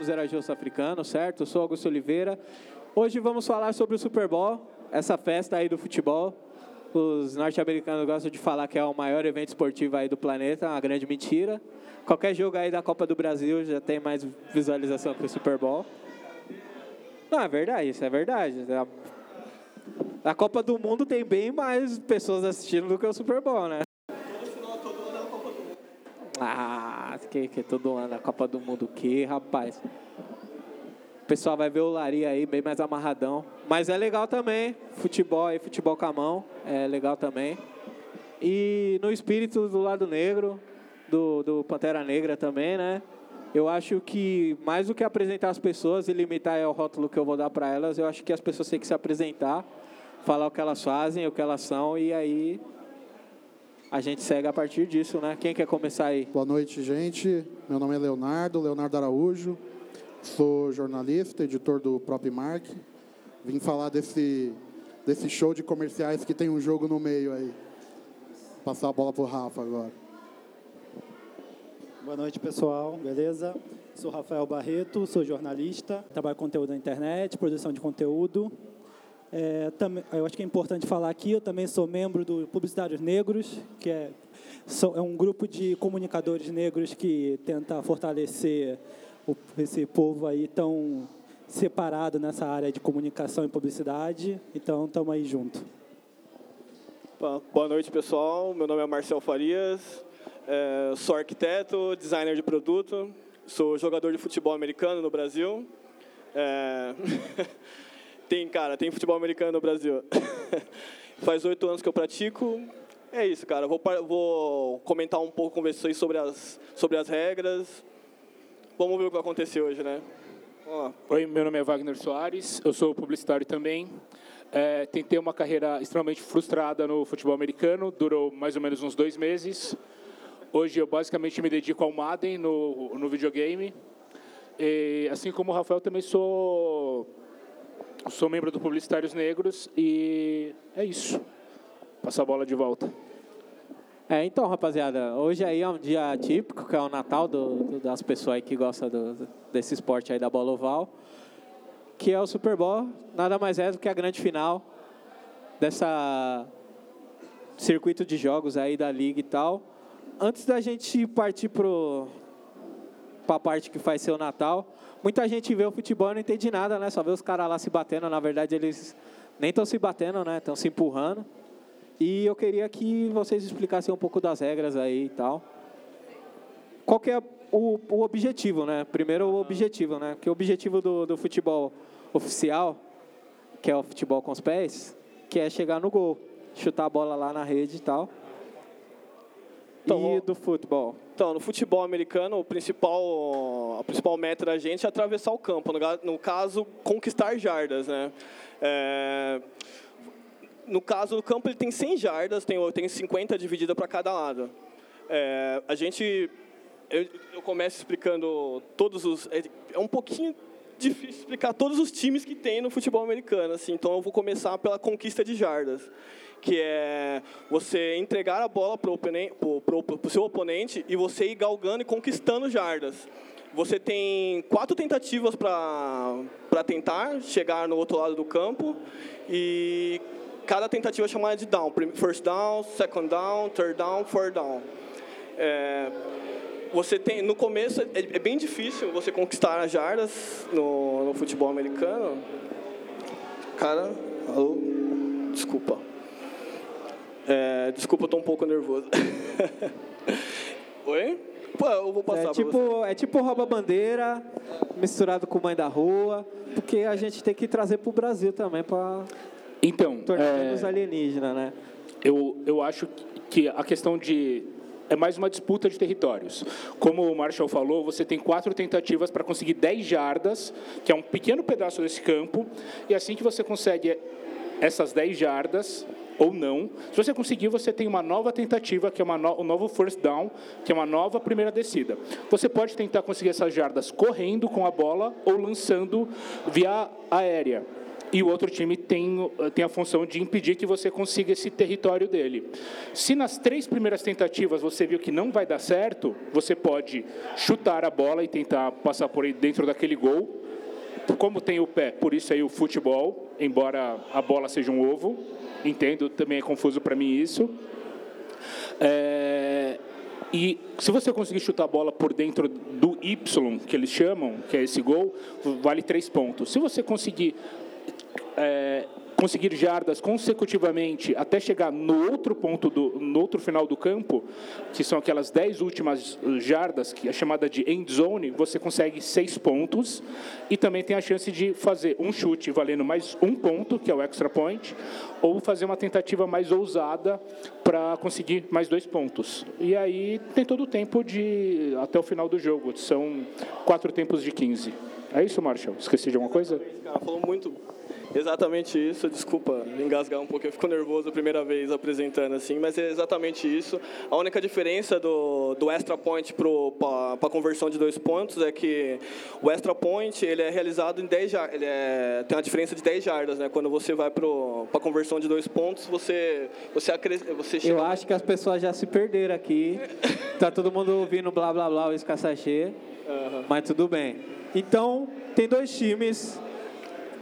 Rocha, somos Erajusto Africano, certo? Eu sou Augusto Oliveira. Hoje vamos falar sobre o Super Bowl, essa festa aí do futebol. Os norte-americanos gostam de falar que é o maior evento esportivo aí do planeta, uma grande mentira. Qualquer jogo aí da Copa do Brasil já tem mais visualização que o Super Bowl. Não, é verdade, isso é verdade. A, a Copa do Mundo tem bem mais pessoas assistindo do que o Super Bowl, né? Ah, que, que todo ano a Copa do Mundo, que rapaz. O pessoal vai ver o Lari aí bem mais amarradão. Mas é legal também, futebol aí, futebol com a mão, é legal também. E no espírito do lado negro, do, do Pantera Negra também, né? Eu acho que mais do que apresentar as pessoas e limitar o rótulo que eu vou dar para elas, eu acho que as pessoas têm que se apresentar, falar o que elas fazem, o que elas são e aí a gente segue a partir disso, né? Quem quer começar aí? Boa noite, gente. Meu nome é Leonardo, Leonardo Araújo. Sou jornalista, editor do Prop Mark. Vim falar desse, desse show de comerciais que tem um jogo no meio aí. Passar a bola pro Rafa agora. Boa noite, pessoal. Beleza? Sou Rafael Barreto, sou jornalista, trabalho com conteúdo na internet, produção de conteúdo. É, eu acho que é importante falar aqui, eu também sou membro do Publicitários Negros, que é, é um grupo de comunicadores negros que tenta fortalecer o, esse povo aí tão separado nessa área de comunicação e publicidade. Então, estamos aí junto. Boa noite, pessoal. Meu nome é Marcel Farias, é, sou arquiteto, designer de produto, sou jogador de futebol americano no Brasil. É... Tem, cara, tem futebol americano no Brasil. Faz oito anos que eu pratico. É isso, cara. Vou, vou comentar um pouco com vocês sobre as, sobre as regras. Vamos ver o que vai acontecer hoje, né? Oi, meu nome é Wagner Soares, eu sou publicitário também. É, tentei uma carreira extremamente frustrada no futebol americano, durou mais ou menos uns dois meses. Hoje eu basicamente me dedico ao Madden no, no videogame. E, assim como o Rafael, também sou Sou membro do Publicitários Negros e é isso. Passa a bola de volta. É, então, rapaziada, hoje aí é um dia típico, que é o Natal do, do, das pessoas aí que gostam do, desse esporte aí da bola oval, que é o Super Bowl, nada mais é do que a grande final dessa circuito de jogos aí da liga e tal. Antes da gente partir para a parte que faz ser o Natal, muita gente vê o futebol e não entende nada, né? Só vê os caras lá se batendo. Na verdade, eles nem estão se batendo, né? Estão se empurrando. E eu queria que vocês explicassem um pouco das regras aí e tal. Qual que é o, o objetivo, né? Primeiro o objetivo, né? Que o objetivo do, do futebol oficial, que é o futebol com os pés, que é chegar no gol, chutar a bola lá na rede e tal. Então, e do futebol? Então, no futebol americano, o principal, a principal meta da gente é atravessar o campo, no, caso, conquistar jardas, né? É, no caso do campo, ele tem 100 jardas, tem, tem 50 dividida para cada lado. É, a gente, eu, eu começo explicando todos os, é, é um pouquinho difícil explicar todos os times que tem no futebol americano, assim, então eu vou começar pela conquista de jardas que é você entregar a bola para o seu oponente e você ir galgando e conquistando jardas. Você tem quatro tentativas para tentar chegar no outro lado do campo e cada tentativa é chamada de down. First down, second down, third down, fourth down. É, você tem, no começo é, é, bem difícil você conquistar as jardas no, no futebol americano. Cara, alô, desculpa. É, desculpa, eu tô um pouco nervoso. Oi? Pô, eu vou passar é tipo, é tipo rouba bandeira misturado com mãe da rua, porque a gente tem que trazer para o Brasil também para então tornar é, alienígenas, né? Eu eu acho que a questão de é mais uma disputa de territórios. Como o Marshall falou, você tem quatro tentativas para conseguir 10 jardas, que é um pequeno pedaço desse campo, e assim que você consegue essas 10 jardas, ou não. Se você conseguir, você tem uma nova tentativa, que é uma no, um novo first down, que é uma nova primeira descida. Você pode tentar conseguir essas jardas correndo com a bola ou lançando via aérea. e o outro time tem, tem a função de impedir que você consiga esse território dele. Se nas três primeiras tentativas você viu que não vai dar certo, você pode chutar a bola e tentar passar por dentro daquele gol. Como tem o pé, por isso aí o futebol, embora a bola seja um ovo, entendo, também é confuso para mim isso. É, e se você conseguir chutar a bola por dentro do Y, que eles chamam, que é esse gol, vale três pontos. Se você conseguir é, conseguir jardas consecutivamente até chegar no outro ponto, do, no outro final do campo, que são aquelas dez últimas jardas, que é chamada de end zone, você consegue seis pontos e também tem a chance de fazer um chute valendo mais um ponto, que é o extra point, ou fazer uma tentativa mais ousada para conseguir mais dois pontos. E aí tem todo o tempo de até o final do jogo, são quatro tempos de 15. É isso, Marshall? Esqueci de alguma coisa? Cara, falou muito Exatamente isso, desculpa engasgar um pouco, eu fico nervoso a primeira vez apresentando assim, mas é exatamente isso. A única diferença do, do extra point para a conversão de dois pontos é que o extra point ele é realizado em 10 ele é, tem uma diferença de 10 jardas, né? Quando você vai para a conversão de dois pontos, você você você chega... Eu acho que as pessoas já se perderam aqui. tá todo mundo ouvindo blá blá blá o escassachê. Uhum. Mas tudo bem. Então, tem dois times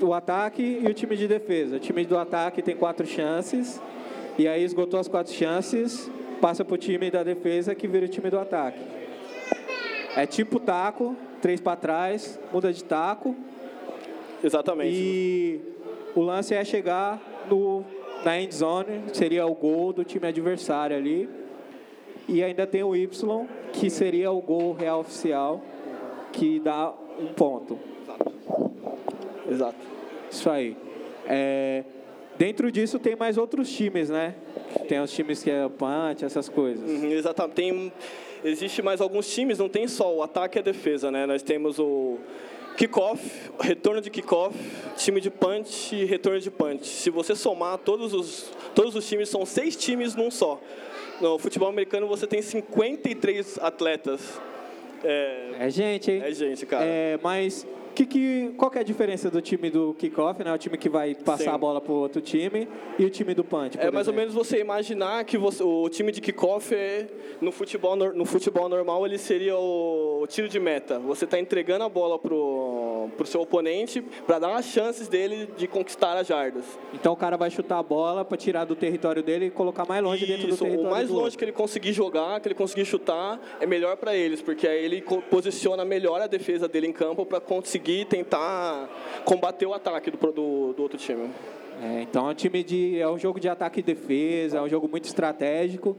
o ataque e o time de defesa. O time do ataque tem quatro chances, e aí esgotou as quatro chances, passa para o time da defesa que vira o time do ataque. É tipo taco, três para trás, muda de taco. Exatamente. E o lance é chegar no, na end zone, seria o gol do time adversário ali. E ainda tem o Y, que seria o gol real oficial, que dá um ponto. Exato. Isso aí. É, dentro disso tem mais outros times, né? Tem os times que é o punch, essas coisas. Uhum, exatamente. Tem, existe mais alguns times, não tem só o ataque e a defesa, né? Nós temos o kickoff, retorno de kickoff, time de punch e retorno de punch. Se você somar todos os todos os times são seis times num só. No futebol americano você tem 53 atletas. É, é gente, hein? É gente, cara. É, mas que, que, qual que é a diferença do time do kickoff, né? O time que vai passar Sim. a bola para o outro time e o time do punch? É mais exemplo? ou menos você imaginar que você, o time de kickoff é, no futebol no futebol normal ele seria o, o tiro de meta. Você está entregando a bola pro pro seu oponente para dar as chances dele de conquistar as jardas. Então o cara vai chutar a bola para tirar do território dele e colocar mais longe Isso, dentro do território. O mais longe que ele conseguir jogar, que ele conseguir chutar, é melhor para eles, porque aí ele posiciona melhor a defesa dele em campo para conseguir conseguir tentar combater o ataque do, do, do outro time. É, então é um time de é um jogo de ataque e defesa, é um jogo muito estratégico.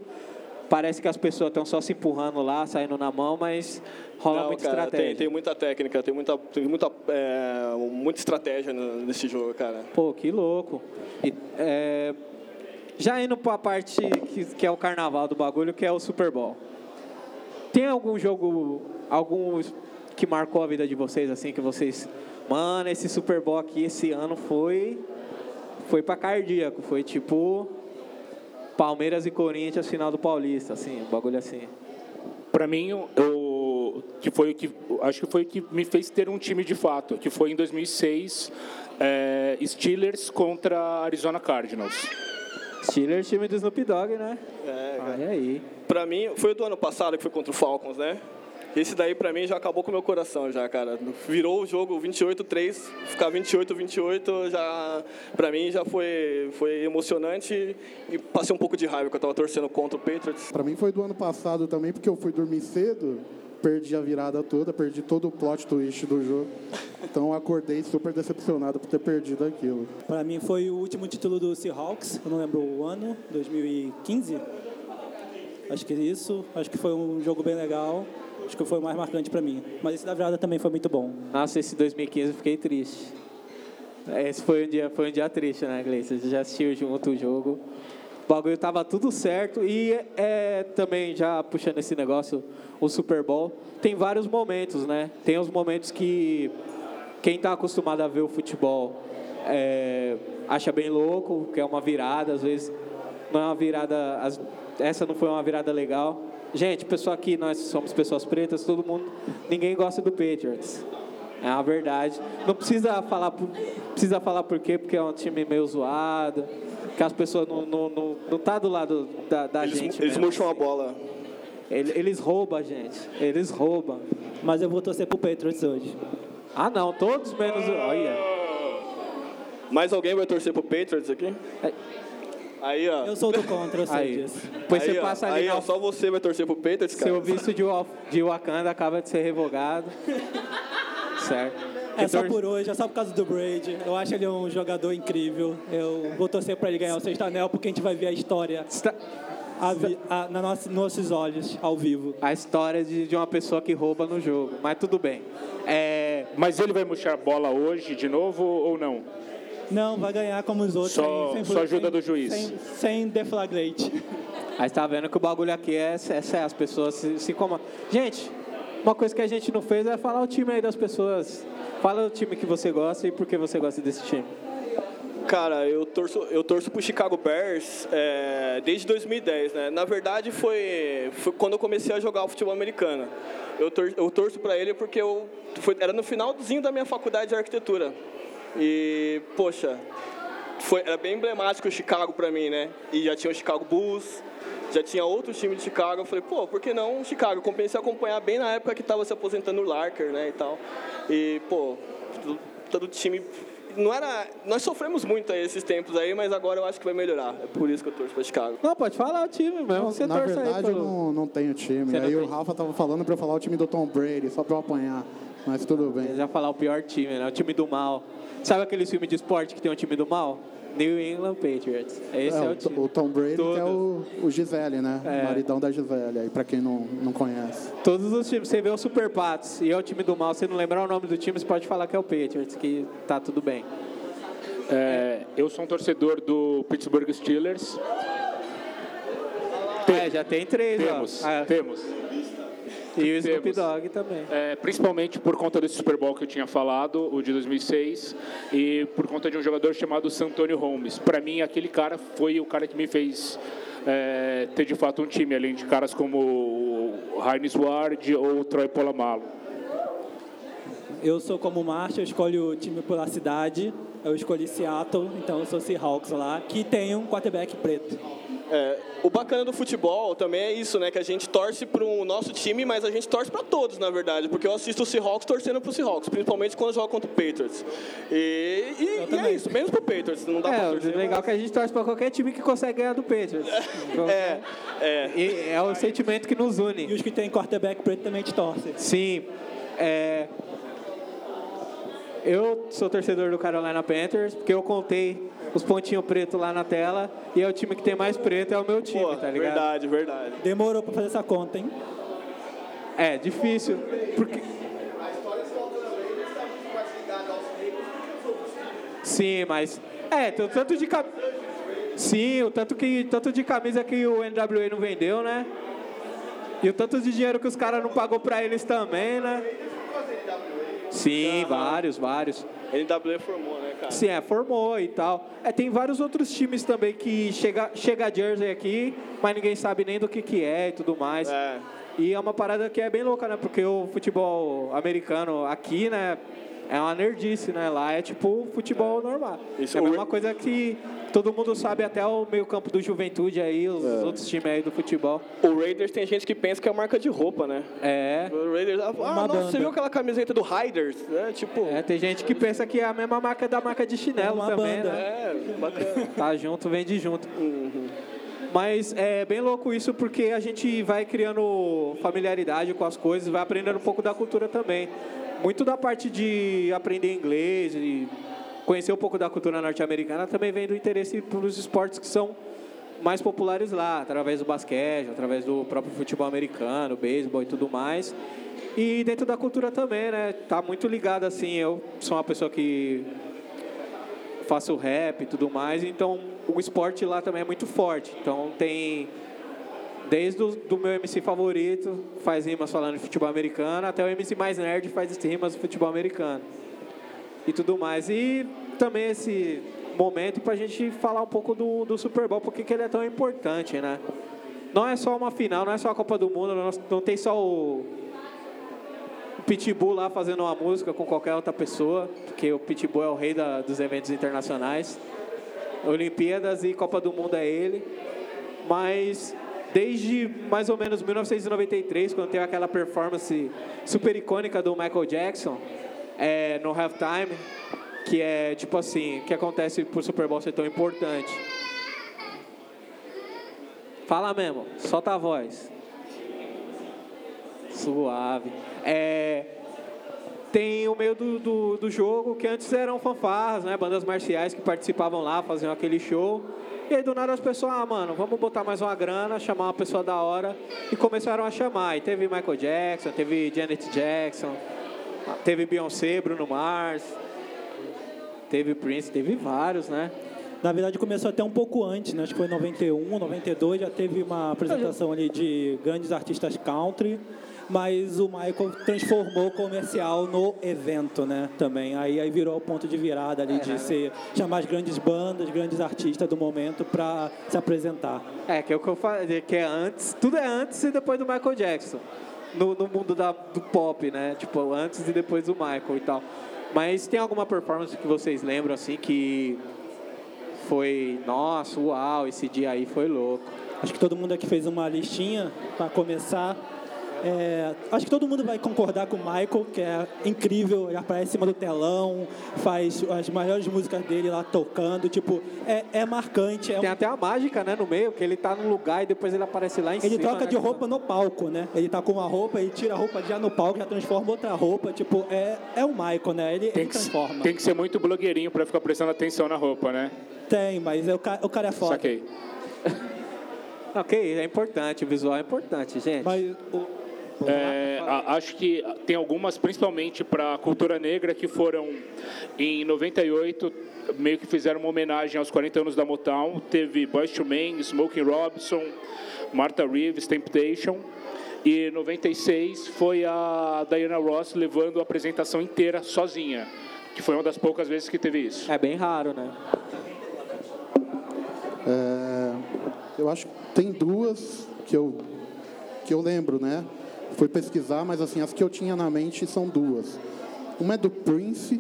Parece que as pessoas estão só se empurrando lá, saindo na mão, mas rola Não, muita cara, estratégia. Tem, tem, muita técnica, tem muita, tem muita, é, muita estratégia nesse jogo, cara. Pô, que louco. E, é, já indo para a parte que, que é o carnaval do bagulho, que é o Super Bowl. Tem algum jogo, algum que marcou a vida de vocês, assim, que vocês. Mano, esse Super Bowl aqui esse ano foi. Foi pra cardíaco. Foi tipo. Palmeiras e Corinthians, final do Paulista, assim, um bagulho assim. Para mim, eu, que foi que acho que foi o que me fez ter um time de fato, que foi em 2006, é, Steelers contra Arizona Cardinals. Steelers, time do Snoop Dogg, né? É, Olha aí. Pra mim, foi o do ano passado que foi contra o Falcons, né? Esse daí para mim já acabou com o meu coração já, cara. Virou o jogo 28-3, ficar 28-28 já para mim já foi foi emocionante e passei um pouco de raiva que eu tava torcendo contra o Patriots. Para mim foi do ano passado também, porque eu fui dormir cedo, perdi a virada toda, perdi todo o plot twist do jogo. Então acordei super decepcionado por ter perdido aquilo. Para mim foi o último título do Seahawks, eu não lembro o ano, 2015. Acho que isso, acho que foi um jogo bem legal. Acho que foi o mais marcante para mim. Mas esse da virada também foi muito bom. Nossa, esse 2015 eu fiquei triste. Esse foi um dia, foi um dia triste, né, Gleice? Você já assistiu junto o jogo. O bagulho tava tudo certo. E é, também, já puxando esse negócio, o Super Bowl, tem vários momentos, né? Tem os momentos que quem está acostumado a ver o futebol é, acha bem louco, que é uma virada, às vezes não é uma virada. Essa não foi uma virada legal. Gente, pessoal aqui, nós somos pessoas pretas, todo mundo, ninguém gosta do Patriots. É uma verdade. Não precisa falar, por- precisa falar por quê, porque é um time meio zoado, que as pessoas não, não, não, não tá do lado da, da Eles, gente. eles mesmo. murcham a bola. Ele- Eles roubam a gente. Eles roubam. Mas eu vou torcer pro Patriots hoje. Ah, não, todos menos. o- Olha. Mais alguém vai torcer pro Patriots aqui? É. Aí, ó. Eu sou do contra, eu sei Aí. disso. Depois aí, você ó, passa ali aí, na ó, só você vai torcer pro Patriots, cara. Seu visto de, Wa- de Wakanda acaba de ser revogado. certo. É só por hoje, é só por causa do Brady. Eu acho ele um jogador incrível. Eu vou torcer para ele ganhar o sexto anel, porque a gente vai ver a história Está- a vi- a- na nossa, nossos olhos, ao vivo. A história de, de uma pessoa que rouba no jogo. Mas tudo bem. É, Mas ele vai murchar a bola hoje de novo ou não? Não, vai ganhar como os outros. Só- sem- só ajuda sem- do juiz. Sem, sem deflagrate. Aí está vendo que o bagulho aqui é, é, é as pessoas se, se incomodam. Gente, uma coisa que a gente não fez é falar o time aí das pessoas. Fala o time que você gosta e por que você gosta desse time. Cara, eu torço, eu torço pro Chicago Bears é, desde 2010, né? Na verdade, foi, foi quando eu comecei a jogar o futebol americano. Eu, tor, eu torço para ele porque eu, foi, era no finalzinho da minha faculdade de arquitetura. E, poxa, foi, era bem emblemático o Chicago para mim, né? E já tinha o Chicago Bulls, já tinha outros times de Chicago. Eu falei, pô, por que não o Chicago? Eu comecei a acompanhar bem na época que estava se aposentando o Larker, né, e tal. E, pô, todo, todo time... Não era... Nós sofremos muito aí esses tempos aí, mas agora eu acho que vai melhorar. É por isso que eu torço para Chicago. Não, pode falar o time mesmo. Você Na torce aí verdade, eu pelo... não, não tenho time. Você Aí o tem? Rafa tava falando pra eu falar o time do Tom Brady, só pra eu apanhar. Mas tudo bem. Eu já falar o pior time, né? O time do mal. Sabe aquele filme de esporte que tem um time do mal? New England Patriots. Esse é, É, o time. o Tom Brady que é o, Todos. o Gisele, né? É. O maridão da Gisele, aí pra quem não, não conhece. Todos os times. Você vê o Super Patos e é o time do mal. Se não lembrar o nome do time, você pode falar que é o Patriots, que tá tudo bem. É, eu sou um torcedor do Pittsburgh Steelers. É, já tem três, Temos, ó. Temos. E o Snoop. Dogg também. É, principalmente por conta desse Super Bowl que eu tinha falado, o de 2006, e por conta de um jogador chamado Santonio Holmes. Para mim, aquele cara foi o cara que me fez é, ter de fato um time, além de caras como o Heinz Ward ou o Troy Polamalu. Eu sou como o Marcha, eu escolho o time pela cidade. Eu escolhi Seattle, então eu sou Seahawks lá, que tem um quarterback preto. É, o bacana do futebol também é isso, né? Que a gente torce para o nosso time, mas a gente torce para todos, na verdade. Porque eu assisto o Seahawks torcendo para o Seahawks, principalmente quando joga contra o Patriots. E, e- e é também. isso, menos pro Patriots. Não dá pra É, torcer. o legal é que a gente torce pra qualquer time que consegue ganhar do Patriots. É, é. E é o sentimento que nos E une. os que têm quarterback preto também te torcem. Sim. É, eu sou torcedor do Carolina Panthers, porque eu contei os pontinhos pretos lá na tela e é o time que tem mais preto, é o meu time, Pô, tá ligado? verdade, verdade. Demorou pra fazer essa conta, hein? É, difícil. Porque... Sim, mas. É, tem o tanto de cam... Sim, o tanto, que, tanto de camisa que o NWA não vendeu, né? E o tanto de dinheiro que os caras não pagou pra eles também, né? Sim, vários, vários. NWA formou, né, cara? Sim, é, formou e tal. É, tem vários outros times também que chega, chega a Jersey aqui, mas ninguém sabe nem do que, que é e tudo mais. É. E é uma parada que é bem louca, né? Porque o futebol americano aqui, né? É uma nerdice, né? Lá é tipo futebol normal. Isso, é a o- mesma coisa que todo mundo sabe até o meio campo do Juventude aí, os É. outros times aí do futebol. O Raiders tem gente que pensa que é marca de roupa, né? É. O Raiders, ah, Uma nossa, você banda. viu aquela camiseta do Raiders? Né? Tipo, É, tem gente que pensa que é a mesma marca da marca de chinelo Uma também, banda. né? é, bacana. Tá junto, vende junto. Mas é bem louco isso porque a gente vai criando familiaridade com as coisas, vai aprendendo um pouco da cultura também. Muito da parte de aprender inglês e conhecer um pouco da cultura norte-americana também vem do interesse pelos esportes que são mais populares lá, através do basquete, através do próprio futebol americano, beisebol e tudo mais. E dentro da cultura também, né? Tá muito ligado assim, eu sou uma pessoa que faço rap e tudo mais, então o esporte lá também é muito forte. Então tem desde o do meu MC favorito, faz rimas falando de futebol americano, até o MC mais nerd faz rimas de futebol americano. E tudo mais. E também esse momento para a gente falar um pouco do, do Super Bowl, porque que ele é tão importante, né? Não é só uma final, não é só a Copa do Mundo, não, não tem só o, Pitbull lá fazendo uma música com qualquer outra pessoa, porque o Pitbull é o rei da, dos eventos internacionais. Olimpíadas e Copa do Mundo é ele. Mas desde mais ou menos 1993, quando teve aquela performance super icônica do Michael Jackson é, no halftime, que é tipo assim, que acontece pro Super Bowl ser tão importante. Fala mesmo, solta a voz. Suave. É, tem o meio do, do, do, jogo, que antes eram fanfarras, né? Bandas marciais que participavam lá, faziam aquele show. E aí do nada as pessoas, ah, mano, vamos botar mais uma grana, chamar uma pessoa da hora. E começaram a chamar. E teve Michael Jackson, teve Janet Jackson, teve Beyoncé, Bruno Mars, teve Prince, teve vários, né? Na verdade começou até um pouco antes, né? Acho que foi em 91, 92, já teve uma apresentação ali de grandes artistas country mas o Michael transformou o comercial no evento, né? Também. Aí, aí virou o ponto de virada ali é, de ser, chamar as grandes bandas, grandes artistas do momento para se apresentar. É, que é o que eu falei, que é antes, tudo é antes e depois do Michael Jackson. No, no mundo da, do pop, né? Tipo, antes e depois do Michael e tal. Mas tem alguma performance que vocês lembram, assim, que foi, nossa, uau, esse dia aí foi louco? Acho que todo mundo aqui fez uma listinha para começar. É, acho que todo mundo vai concordar com o Michael, que é incrível, ele aparece em cima do telão, faz as maiores músicas dele lá tocando, tipo, é, é marcante. É Tem um... até a mágica, né, no meio, que ele tá num lugar e depois ele aparece lá em ele cima. Ele troca né, de roupa no palco, né? Ele tá com uma roupa, ele tira a roupa já no palco, já transforma outra roupa, tipo, é, é o Michael, né? Ele, tem ele transforma. tem que ser muito blogueirinho para ficar prestando atenção na roupa, né? Tem, mas é, o, cara, o cara é foda. Saquei. ok, é importante, o visual é importante, gente. Mas o, é, acho que tem algumas, principalmente para a cultura negra, que foram em 98, meio que fizeram uma homenagem aos 40 anos da Motown. Teve Boyz II Men, Smokey Robinson, Martha Reeves, Temptation. E em 96 foi a Diana Ross levando a apresentação inteira sozinha, que foi uma das poucas vezes que teve isso. É bem raro, né? É, eu acho que tem duas que eu, que eu lembro, né? Fui pesquisar, mas assim, as que eu tinha na mente são duas. Uma é do Prince,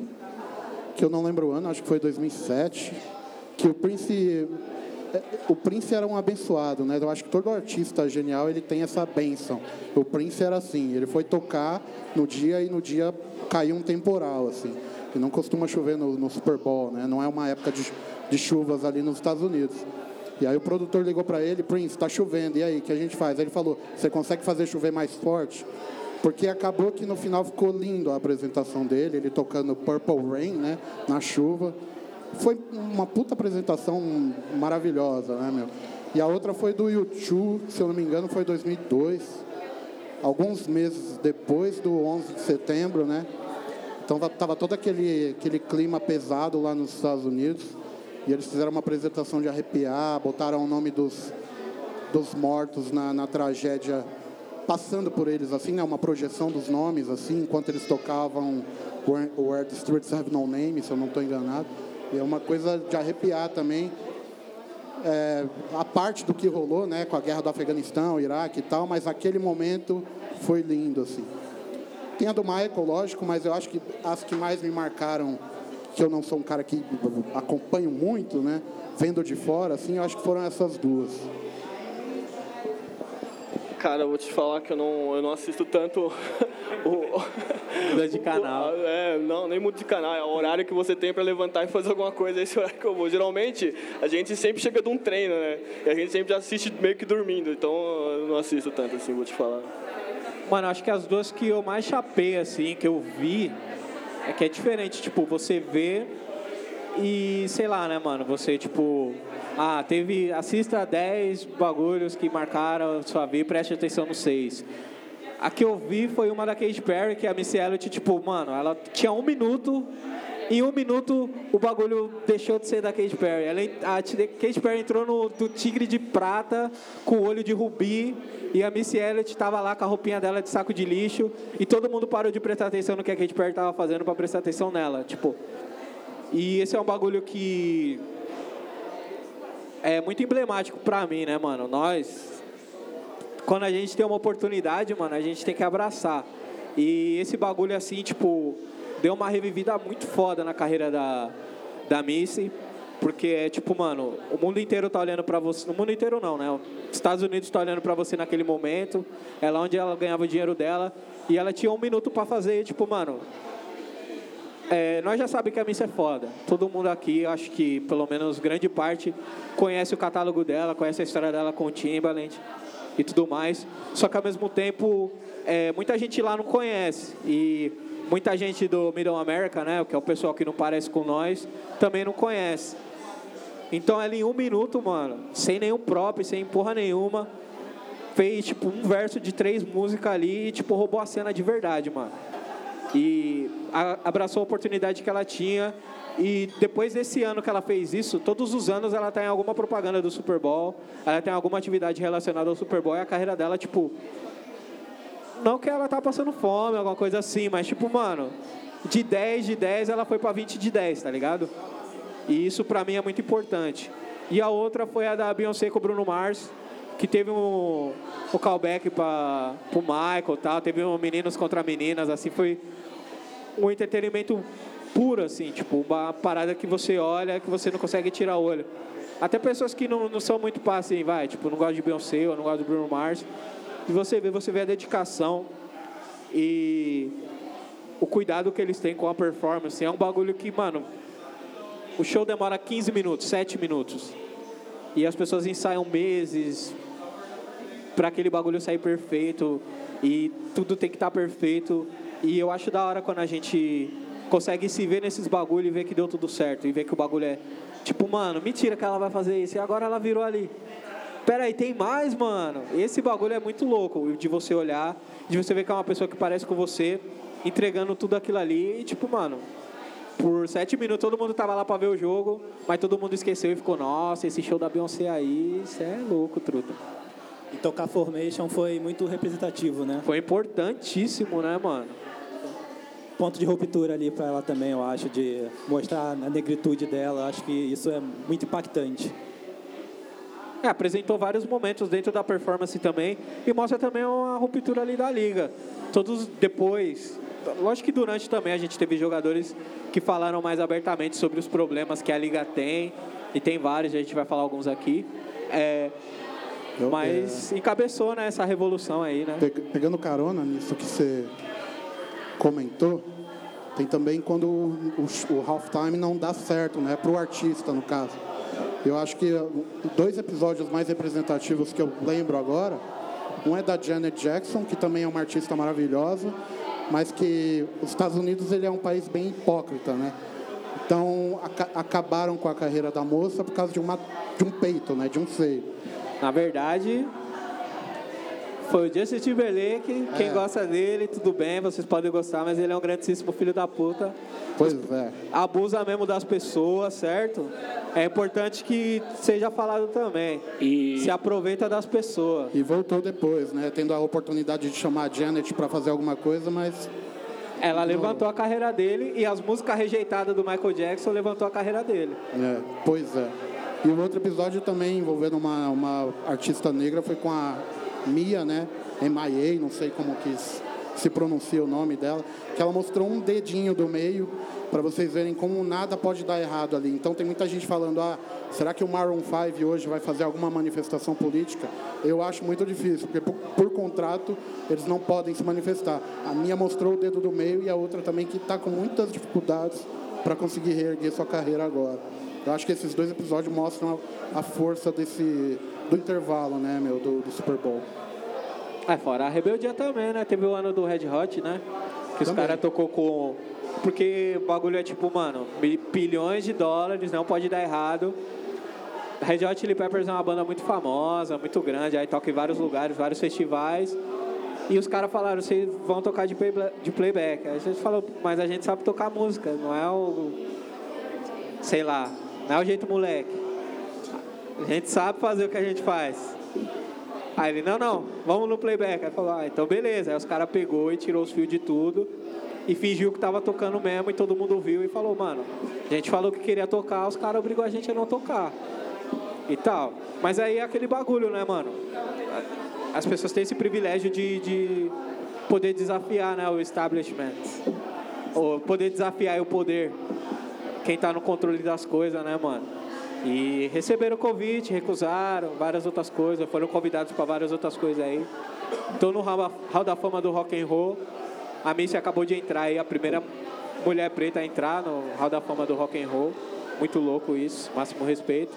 que eu não lembro o ano, acho que foi 2007, que o Prince é, o Prince era um abençoado, né? Eu acho que todo artista genial ele tem essa benção. O Prince era assim, ele foi tocar no dia e no dia caiu um temporal, assim. E não costuma chover no, no Super Bowl, né? Não é uma época de, de chuvas ali nos Estados Unidos. E aí o produtor ligou para ele, Prince, está chovendo, e aí, o que a gente faz? Aí ele falou, você consegue fazer chover mais forte? Porque acabou que no final ficou lindo a apresentação dele, ele tocando Purple Rain, né, na chuva. Foi uma puta apresentação maravilhosa, né, meu? E a outra foi do YouTube, se eu não me engano, foi 2002. Alguns meses depois do 11 de setembro, né? Então tava todo aquele, aquele clima pesado lá nos Estados Unidos. E eles fizeram uma apresentação de arrepiar, botaram o nome dos, dos mortos na, na tragédia, passando por eles, assim, né? Uma projeção dos nomes, assim, enquanto eles tocavam Where the Streets Have No Name, se eu não estou enganado. E é uma coisa de arrepiar também. É, a parte do que rolou, né, com a guerra do Afeganistão, Iraque e tal, mas aquele momento foi lindo, assim. Tem a do Michael, lógico, mas eu acho que as que mais me marcaram que eu não sou um cara que acompanho muito, né? Vendo de fora, assim, eu acho que foram essas duas. Cara, eu vou te falar que eu não, eu não assisto tanto o. Muda de canal. O, é, não, nem mudo de canal. É o horário que você tem para levantar e fazer alguma coisa, é esse horário que eu vou. Geralmente, a gente sempre chega de um treino, né? E a gente sempre assiste meio que dormindo. Então, eu não assisto tanto, assim, vou te falar. Mano, acho que as duas que eu mais chapei, assim, que eu vi, é que é diferente, tipo, você vê e sei lá, né, mano? Você, tipo, ah, teve. Assista 10 bagulhos que marcaram sua vida preste atenção nos 6. A que eu vi foi uma da Kate Perry, que a Missy Elliott, tipo, mano, ela tinha um minuto em um minuto o bagulho deixou de ser da Katy Perry. Ela, a Katy Perry entrou no do Tigre de Prata com olho de rubi e a Missy Elliott estava lá com a roupinha dela de saco de lixo e todo mundo parou de prestar atenção no que a Katy Perry estava fazendo para prestar atenção nela, tipo. E esse é um bagulho que é muito emblemático para mim, né, mano? Nós quando a gente tem uma oportunidade, mano, a gente tem que abraçar. E esse bagulho, assim, tipo, deu uma revivida muito foda na carreira da, da Missy. Porque é tipo, mano, o mundo inteiro tá olhando pra você. No mundo inteiro não, né? Os Estados Unidos tá olhando pra você naquele momento. É lá onde ela ganhava o dinheiro dela. E ela tinha um minuto pra fazer, tipo, mano. É, nós já sabemos que a Miss é foda. Todo mundo aqui, acho que pelo menos grande parte, conhece o catálogo dela, conhece a história dela com o Timbaland e tudo mais. Só que ao mesmo tempo, é, muita gente lá não conhece. E muita gente do Middle America, né, que é o pessoal que não parece com nós, também não conhece. Então ela em um minuto, mano, sem nenhum prop, sem porra nenhuma, fez tipo um verso de três músicas ali e tipo roubou a cena de verdade, mano. E a, abraçou a oportunidade que ela tinha. E depois desse ano que ela fez isso, todos os anos ela em alguma propaganda do Super Bowl, ela tem alguma atividade relacionada ao Super Bowl e a carreira dela, tipo. Não que ela tá passando fome, alguma coisa assim, mas tipo, mano, de 10 de 10 ela foi para 20 de 10, tá ligado? E isso para mim é muito importante. E a outra foi a da Beyoncé com o Bruno Mars, que teve um, um callback para o Michael tal, teve um meninos contra meninas, assim, foi um entretenimento puro, assim, tipo, uma parada que você olha que você não consegue tirar o olho. Até pessoas que não, não são muito pá, assim, vai, tipo, não gosta de Beyoncé ou não gosta do Bruno Mars. E você vê, você vê a dedicação e o cuidado que eles têm com a performance. É um bagulho que, mano, o show demora 15 minutos, 7 minutos. E as pessoas ensaiam meses para aquele bagulho sair perfeito. E tudo tem que estar tá perfeito. E eu acho da hora quando a gente consegue se ver nesses bagulho e ver que deu tudo certo. E ver que o bagulho é. Tipo, mano, mentira que ela vai fazer isso. E agora ela virou ali. Pera aí, tem mais, mano. Esse bagulho é muito louco de você olhar, de você ver que é uma pessoa que parece com você, entregando tudo aquilo ali. E tipo, mano, por sete minutos todo mundo tava lá pra ver o jogo, mas todo mundo esqueceu e ficou, nossa, esse show da Beyoncé aí, isso é louco, truta. E tocar Formation foi muito representativo, né? Foi importantíssimo, né, mano? Ponto de ruptura ali para ela também, eu acho, de mostrar a negritude dela. Acho que isso é muito impactante. É, apresentou vários momentos dentro da performance também e mostra também uma ruptura ali da liga. Todos depois, lógico que durante também a gente teve jogadores que falaram mais abertamente sobre os problemas que a liga tem e tem vários, a gente vai falar alguns aqui. É, mas é... encabeçou né, essa revolução aí, né? Pegando carona nisso que você comentou, tem também quando o, o, halftime não dá certo, né? Para o artista, no caso. Eu acho que dois episódios mais representativos que eu lembro agora, um é da Janet Jackson, que também é uma artista maravilhosa, mas que os Estados Unidos ele é um país bem hipócrita, né? Então acabaram com a carreira da moça por causa de, uma, de um peito, né? De um seio. Na verdade, foi o Justin Timberlake. Quem é. gosta dele, tudo bem, vocês podem gostar, mas ele é um grandíssimo filho da puta. Pois é. Abusa mesmo das pessoas, certo? É importante que seja falado também. E... Se aproveita das pessoas. E voltou depois, né? Tendo a oportunidade de chamar a Janet para fazer alguma coisa, mas ela levantou a carreira dele e as músicas rejeitadas do Michael Jackson levantou a carreira dele. É, pois é. E o outro episódio também envolvendo uma, uma artista negra foi com a Mia, né? M.I.A., não sei como que se pronuncia o nome dela, que ela mostrou um dedinho do meio para vocês verem como nada pode dar errado ali. Então tem muita gente falando, ah, será que o Maroon 5 hoje vai fazer alguma manifestação política? Eu acho muito difícil, porque por, por contrato eles não podem se manifestar. A minha mostrou o dedo do meio e a outra também que está com muitas dificuldades para conseguir reerguer sua carreira agora. Eu acho que esses dois episódios mostram a, a força desse do intervalo, né, meu, do, do, Super Bowl. É, fora a rebeldia também, né? Teve o ano do Red Hot, né? Que também. os caras tocou com. Porque o bagulho é tipo, mano, bilhões de dólares, não pode dar errado. Red Hot Chili Peppers é uma banda muito famosa, muito grande, aí toca em vários lugares, vários festivais. E os caras falaram, vocês vão tocar de, de playback. Aí a gente falou, mas a gente sabe tocar música, não é o. Sei lá, não é o jeito moleque. A gente sabe fazer o que a gente faz. Aí ele, não, não, vamos no playback. Aí falou, ah, então beleza. Aí os caras pegou e tirou os fios de tudo e fingiu que tava tocando mesmo e todo mundo ouviu e falou, mano, a gente falou que queria tocar, os caras obrigou a gente a não tocar. E tal. Mas aí é aquele bagulho, né, mano? As pessoas têm esse privilégio de, de poder desafiar né, o establishment. Ou poder desafiar o poder. Quem está no controle das coisas, né, mano? E receberam o convite, recusaram, várias outras coisas, foram convidados para várias outras coisas aí. Estou no Hall da Fama do Rock and Roll. A Missy acabou de entrar aí, a primeira mulher preta a entrar no Hall da Fama do Rock and Roll. Muito louco isso, máximo respeito.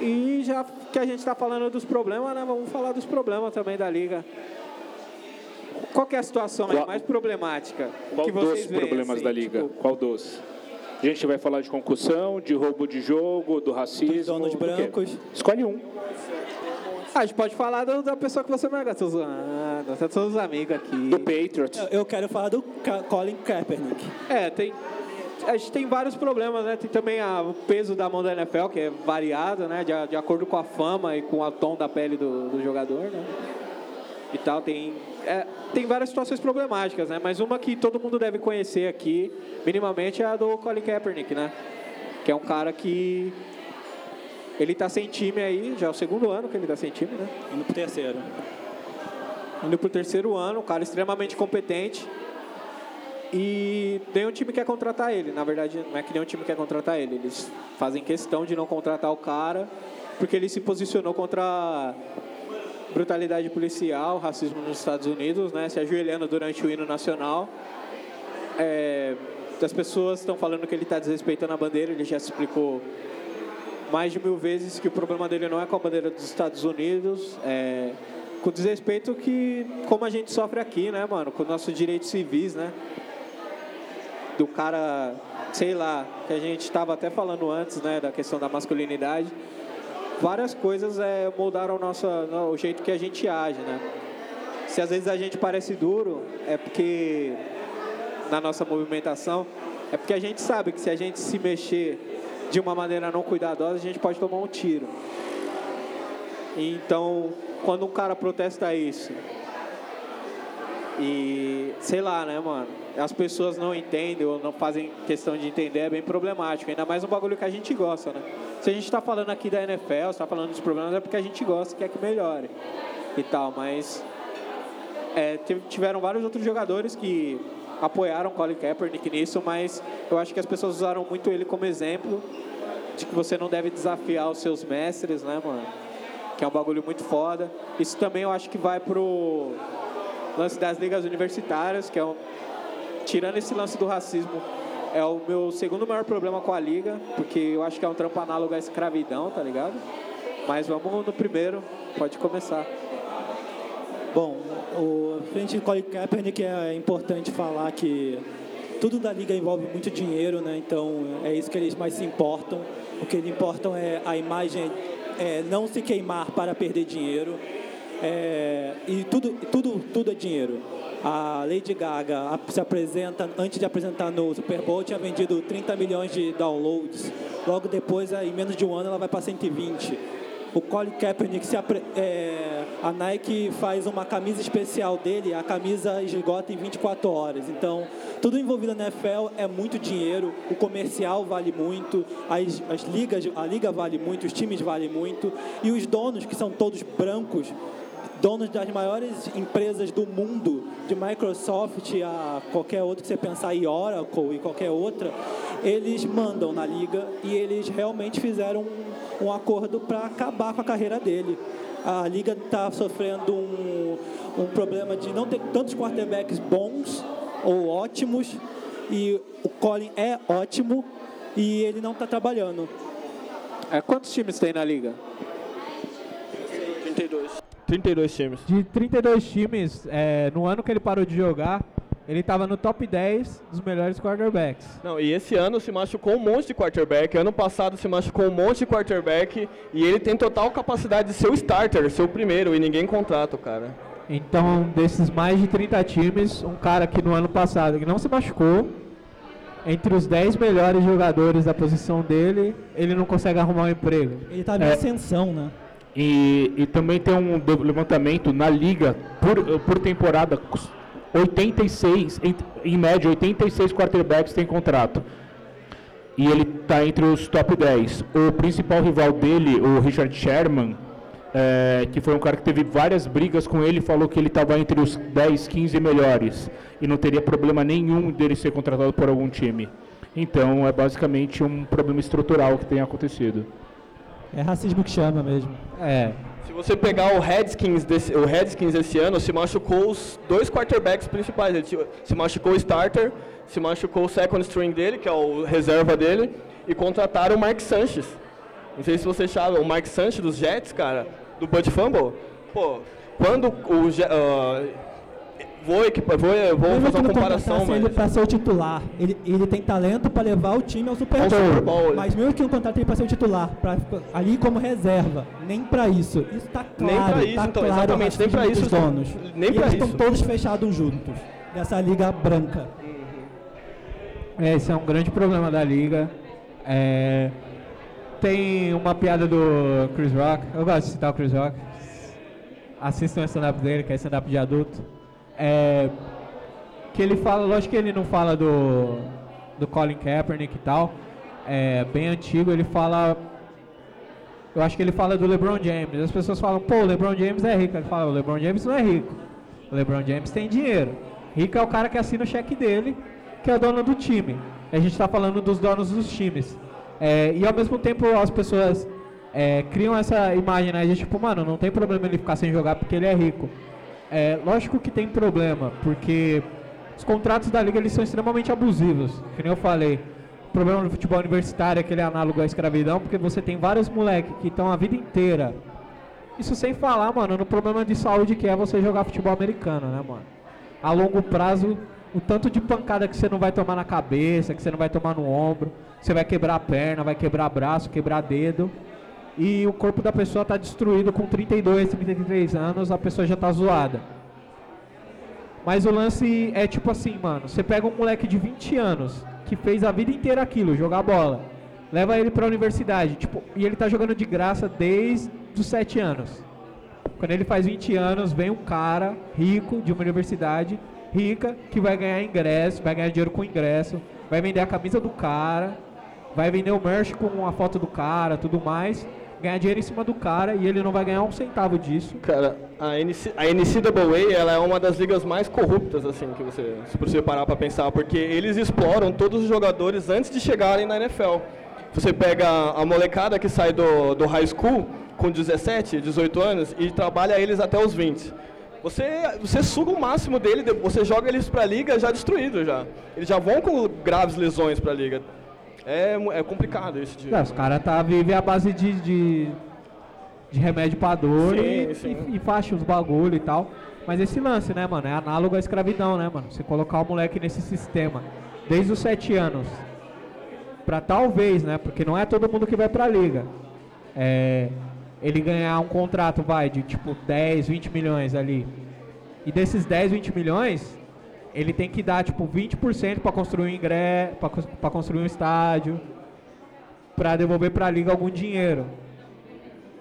E já que a gente está falando dos problemas, né, vamos falar dos problemas também da liga. Qual é a situação mais problemática Qual que dos vocês veem? problemas assim, da liga? tipo, Qual dos? A gente vai falar de concussão, de roubo de jogo, do racismo. Dos donos do quê? brancos. Escolhe um. Ah, a gente pode falar do- da pessoa que você mais gosta. Tô zoando, tá todos os amigos aqui. Do Patriots. Eu quero falar do Ka- Colin Kaepernick. É, tem. A gente tem vários problemas, né? Tem também a- o peso da mão da NFL, que é variado, né? De, de acordo com a fama e com o tom da pele do, do jogador, né? E tal, tem. É, tem várias situações problemáticas, né? Mas uma que todo mundo deve conhecer aqui, minimamente, é a do Colin Kaepernick, né? Que é um cara que. Ele tá sem time aí, já é o segundo ano que ele tá sem time, né? Indo pro terceiro. indo pro terceiro ano, um cara extremamente competente. E nenhum time quer contratar ele. Na verdade, não é que nenhum time quer contratar ele. Eles fazem questão de não contratar o cara, porque ele se posicionou contra brutalidade policial, racismo nos Estados Unidos, né? Se ajoelhando durante o hino nacional. É, as pessoas estão falando que ele está desrespeitando a bandeira, ele já explicou mais de mil vezes que o problema dele não é com a bandeira dos Estados Unidos, é com desrespeito que como a gente sofre aqui, né, mano, com nossos direitos civis, né? Do cara, sei lá, que a gente estava até falando antes, né, da questão da masculinidade. Várias coisas é, moldaram o, nosso, o jeito que a gente age, né? Se às vezes a gente parece duro, é porque na nossa movimentação, é porque a gente sabe que se a gente se mexer de uma maneira não cuidadosa, a gente pode tomar um tiro. Então, quando um cara protesta isso, e sei lá, né, mano, as pessoas não entendem ou não fazem questão de entender, é bem problemático. Ainda mais um bagulho que a gente gosta, né? Se a gente tá falando aqui da NFL, está falando dos problemas, é porque a gente gosta e quer que melhore e tal, mas é, tive- tiveram vários outros jogadores que apoiaram Colin Kaepernick nisso, mas eu acho que as pessoas usaram muito ele como exemplo de que você não deve desafiar os seus mestres, né, mano? Que é um bagulho muito foda. Isso também eu acho que vai pro lance das ligas universitárias, que é um... Tirando esse lance do racismo, é o meu segundo maior problema com a liga, porque eu acho que é um trampo análogo à escravidão, tá ligado? Mas vamos no primeiro, pode começar. Bom, o frente de Colin Kaepernick é importante falar que tudo da liga envolve muito dinheiro, né? Então é isso que eles mais se importam. O que eles importam é a imagem, é não se queimar para perder dinheiro. É, e tudo, tudo, tudo é dinheiro. A Lady Gaga se apresenta, antes de apresentar no Super Bowl, tinha vendido 30 milhões de downloads. Logo depois, em menos de um ano, ela vai para 120. O Colin Kaepernick, se apre- é, a Nike faz uma camisa especial dele, a camisa esgota em 24 horas. Então, tudo envolvido na NFL é muito dinheiro, o comercial vale muito, as, as ligas, a liga vale muito, os times valem muito, e os donos, que são todos brancos, donos das maiores empresas do mundo, de Microsoft a qualquer outra que você pensar, e Oracle e qualquer outra, eles mandam na liga e eles realmente fizeram um, um acordo para acabar com a carreira dele. A liga está sofrendo um, um problema de não ter tantos quarterbacks bons ou ótimos, e o Colin é ótimo e ele não está trabalhando. É, quantos times tem na liga? 32. 32 times. De 32 times, é, no ano que ele parou de jogar, ele estava no top 10 dos melhores quarterbacks. Não, e esse ano se machucou um monte de quarterback. Ano passado se machucou um monte de quarterback. E ele tem total capacidade de ser o starter, ser o primeiro. E ninguém contrata o cara. Então, desses mais de 30 times, um cara que no ano passado que não se machucou, entre os 10 melhores jogadores da posição dele, ele não consegue arrumar um emprego. Ele está em É. ascensão, né? E, e também tem um levantamento na liga por, por temporada. 86, em, em média, 86 quarterbacks têm contrato. E ele está entre os top 10. O principal rival dele, o Richard Sherman, é, que foi um cara que teve várias brigas com ele, falou que ele estava entre os 10, 15 melhores e não teria problema nenhum dele ser contratado por algum time. Então é basicamente um problema estrutural que tem acontecido. É racismo que chama mesmo. É. Se você pegar o Redskins, desse, o Redskins esse ano, se machucou os dois quarterbacks principais. Ele se machucou o starter, se machucou o second string dele, que é o reserva dele, e contrataram o Mark Sanchez. Não sei se você sabe, o Mark Sanchez dos Jets, cara, do Bud Fumble. Pô, quando o... Uh, vou, vou, vou fazer uma comparação, mas... ele para ser o titular. Ele, ele tem talento para levar o time ao Super Bowl. Super Bowl mas mesmo que não contrate ele para ser o titular, pra, ali como reserva, nem para isso. Isso está claro. Nem para isso, tá então, claro exatamente, nem para isso. Os donos. Nem para isso. estão todos fechados juntos, dessa liga branca. É, esse é um grande problema da liga. É, tem uma piada do Chris Rock. Eu gosto de citar o Chris Rock. Assistam o stand-up dele, que é stand-up de adulto. É, que ele fala, lógico que ele não fala do, do Colin Kaepernick e tal. É bem antigo, ele fala. Eu acho que ele fala do LeBron James. As pessoas falam, pô, o LeBron James é rico. Ele fala, o LeBron James não é rico. O LeBron James tem dinheiro. Rico é o cara que assina o cheque dele, que é o dono do time. A gente está falando dos donos dos times. É, e ao mesmo tempo as pessoas é, criam essa imagem, né? De tipo, mano, não tem problema ele ficar sem jogar porque ele é rico. É, lógico que tem problema, porque os contratos da liga eles são extremamente abusivos, que nem eu falei. O problema do futebol universitário é que ele é análogo à escravidão, porque você tem vários moleques que estão a vida inteira. Isso sem falar, mano, no problema de saúde que é você jogar futebol americano, né, mano? A longo prazo, o tanto de pancada que você não vai tomar na cabeça, que você não vai tomar no ombro, você vai quebrar a perna, vai quebrar braço, quebrar dedo. E o corpo da pessoa está destruído com 32, 33 anos, a pessoa já está zoada. Mas o lance é tipo assim, mano, você pega um moleque de 20 anos que fez a vida inteira aquilo, jogar bola. Leva ele para a universidade, tipo, e ele tá jogando de graça desde os 7 anos. Quando ele faz 20 anos, vem um cara rico de uma universidade rica que vai ganhar ingresso, vai ganhar dinheiro com ingresso, vai vender a camisa do cara, vai vender o merch com a foto do cara, tudo mais, ganhar dinheiro em cima do cara e ele não vai ganhar um centavo disso. Cara, a, NC, a NCAA ela é uma das ligas mais corruptas, assim, que você, se você parar para pensar, porque eles exploram todos os jogadores antes de chegarem na NFL. Você pega a molecada que sai do, do high school com 17, 18 anos e trabalha eles até os 20. Você, você suga o máximo dele, você joga eles para a liga já destruído já. Eles já vão com graves lesões para a liga. É, é complicado isso. De... É, os caras tá, vivem à base de, de, de remédio para dor sim, e, sim. e, e faixa os bagulho e tal. Mas esse lance, né, mano, é análogo à escravidão, né, mano? Você colocar o moleque nesse sistema desde os sete anos para talvez, né, porque não é todo mundo que vai pra liga. É, ele ganhar um contrato, vai, de tipo 10, 20 milhões ali. E desses 10, 20 milhões, ele tem que dar tipo 20% para construir um ingresso, para construir um estádio, para devolver para a liga algum dinheiro.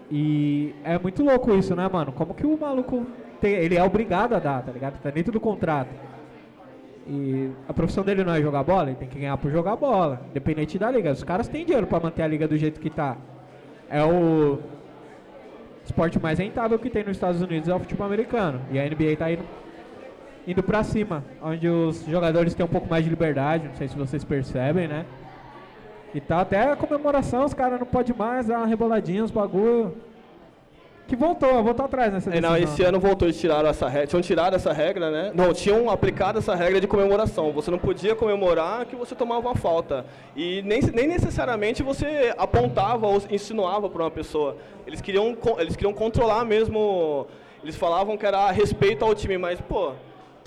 E é muito louco isso, né, mano? Como que o maluco tem, ele é obrigado a dar, tá ligado? Tá dentro do contrato. E a profissão dele não é jogar bola, ele tem que ganhar por jogar bola, independente da liga. Os caras têm dinheiro para manter a liga do jeito que tá. É o esporte mais rentável que tem nos Estados Unidos é o futebol americano. E a NBA tá indo, indo pra cima, onde os jogadores têm um pouco mais de liberdade, não sei se vocês percebem, né? E tá até a comemoração, os caras não podem mais dar uma reboladinha, os bagulho. Que voltou, voltou atrás nessa decisão. É, não, esse ano voltou, eles tiraram essa regra. Tinham tirado essa regra, né? Não, tinham aplicado essa regra de comemoração. Você não podia comemorar que você tomava uma falta. E nem, nem necessariamente você apontava ou insinuava para uma pessoa. Eles queriam, eles queriam controlar mesmo. Eles falavam que era respeito ao time, mas, pô,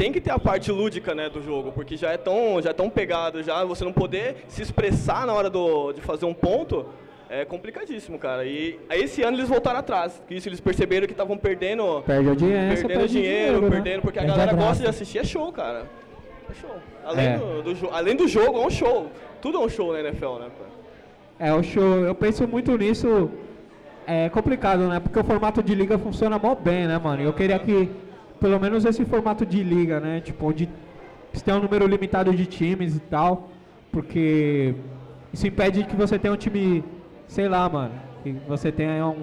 tem que ter a parte lúdica né, do jogo, porque já é tão, já é tão pegado, já você não poder se expressar na hora do, de fazer um ponto é complicadíssimo, cara. E esse ano eles voltaram atrás. Isso eles perceberam que estavam perdendo. Perde audiência, perdendo perde dinheiro, dinheiro né? perdendo, porque perde a galera a gosta de assistir, é show, cara. É show. Além, é. Do, do, além do jogo, é um show. Tudo é um show na NFL, né? É, o show. Eu penso muito nisso. É complicado, né? Porque o formato de liga funciona mó bem, né, mano? Eu queria que, pelo menos esse formato de liga, né? Tipo, onde você tem um número limitado de times e tal. Porque isso impede que você tenha um time sei lá, mano, que você tenha um,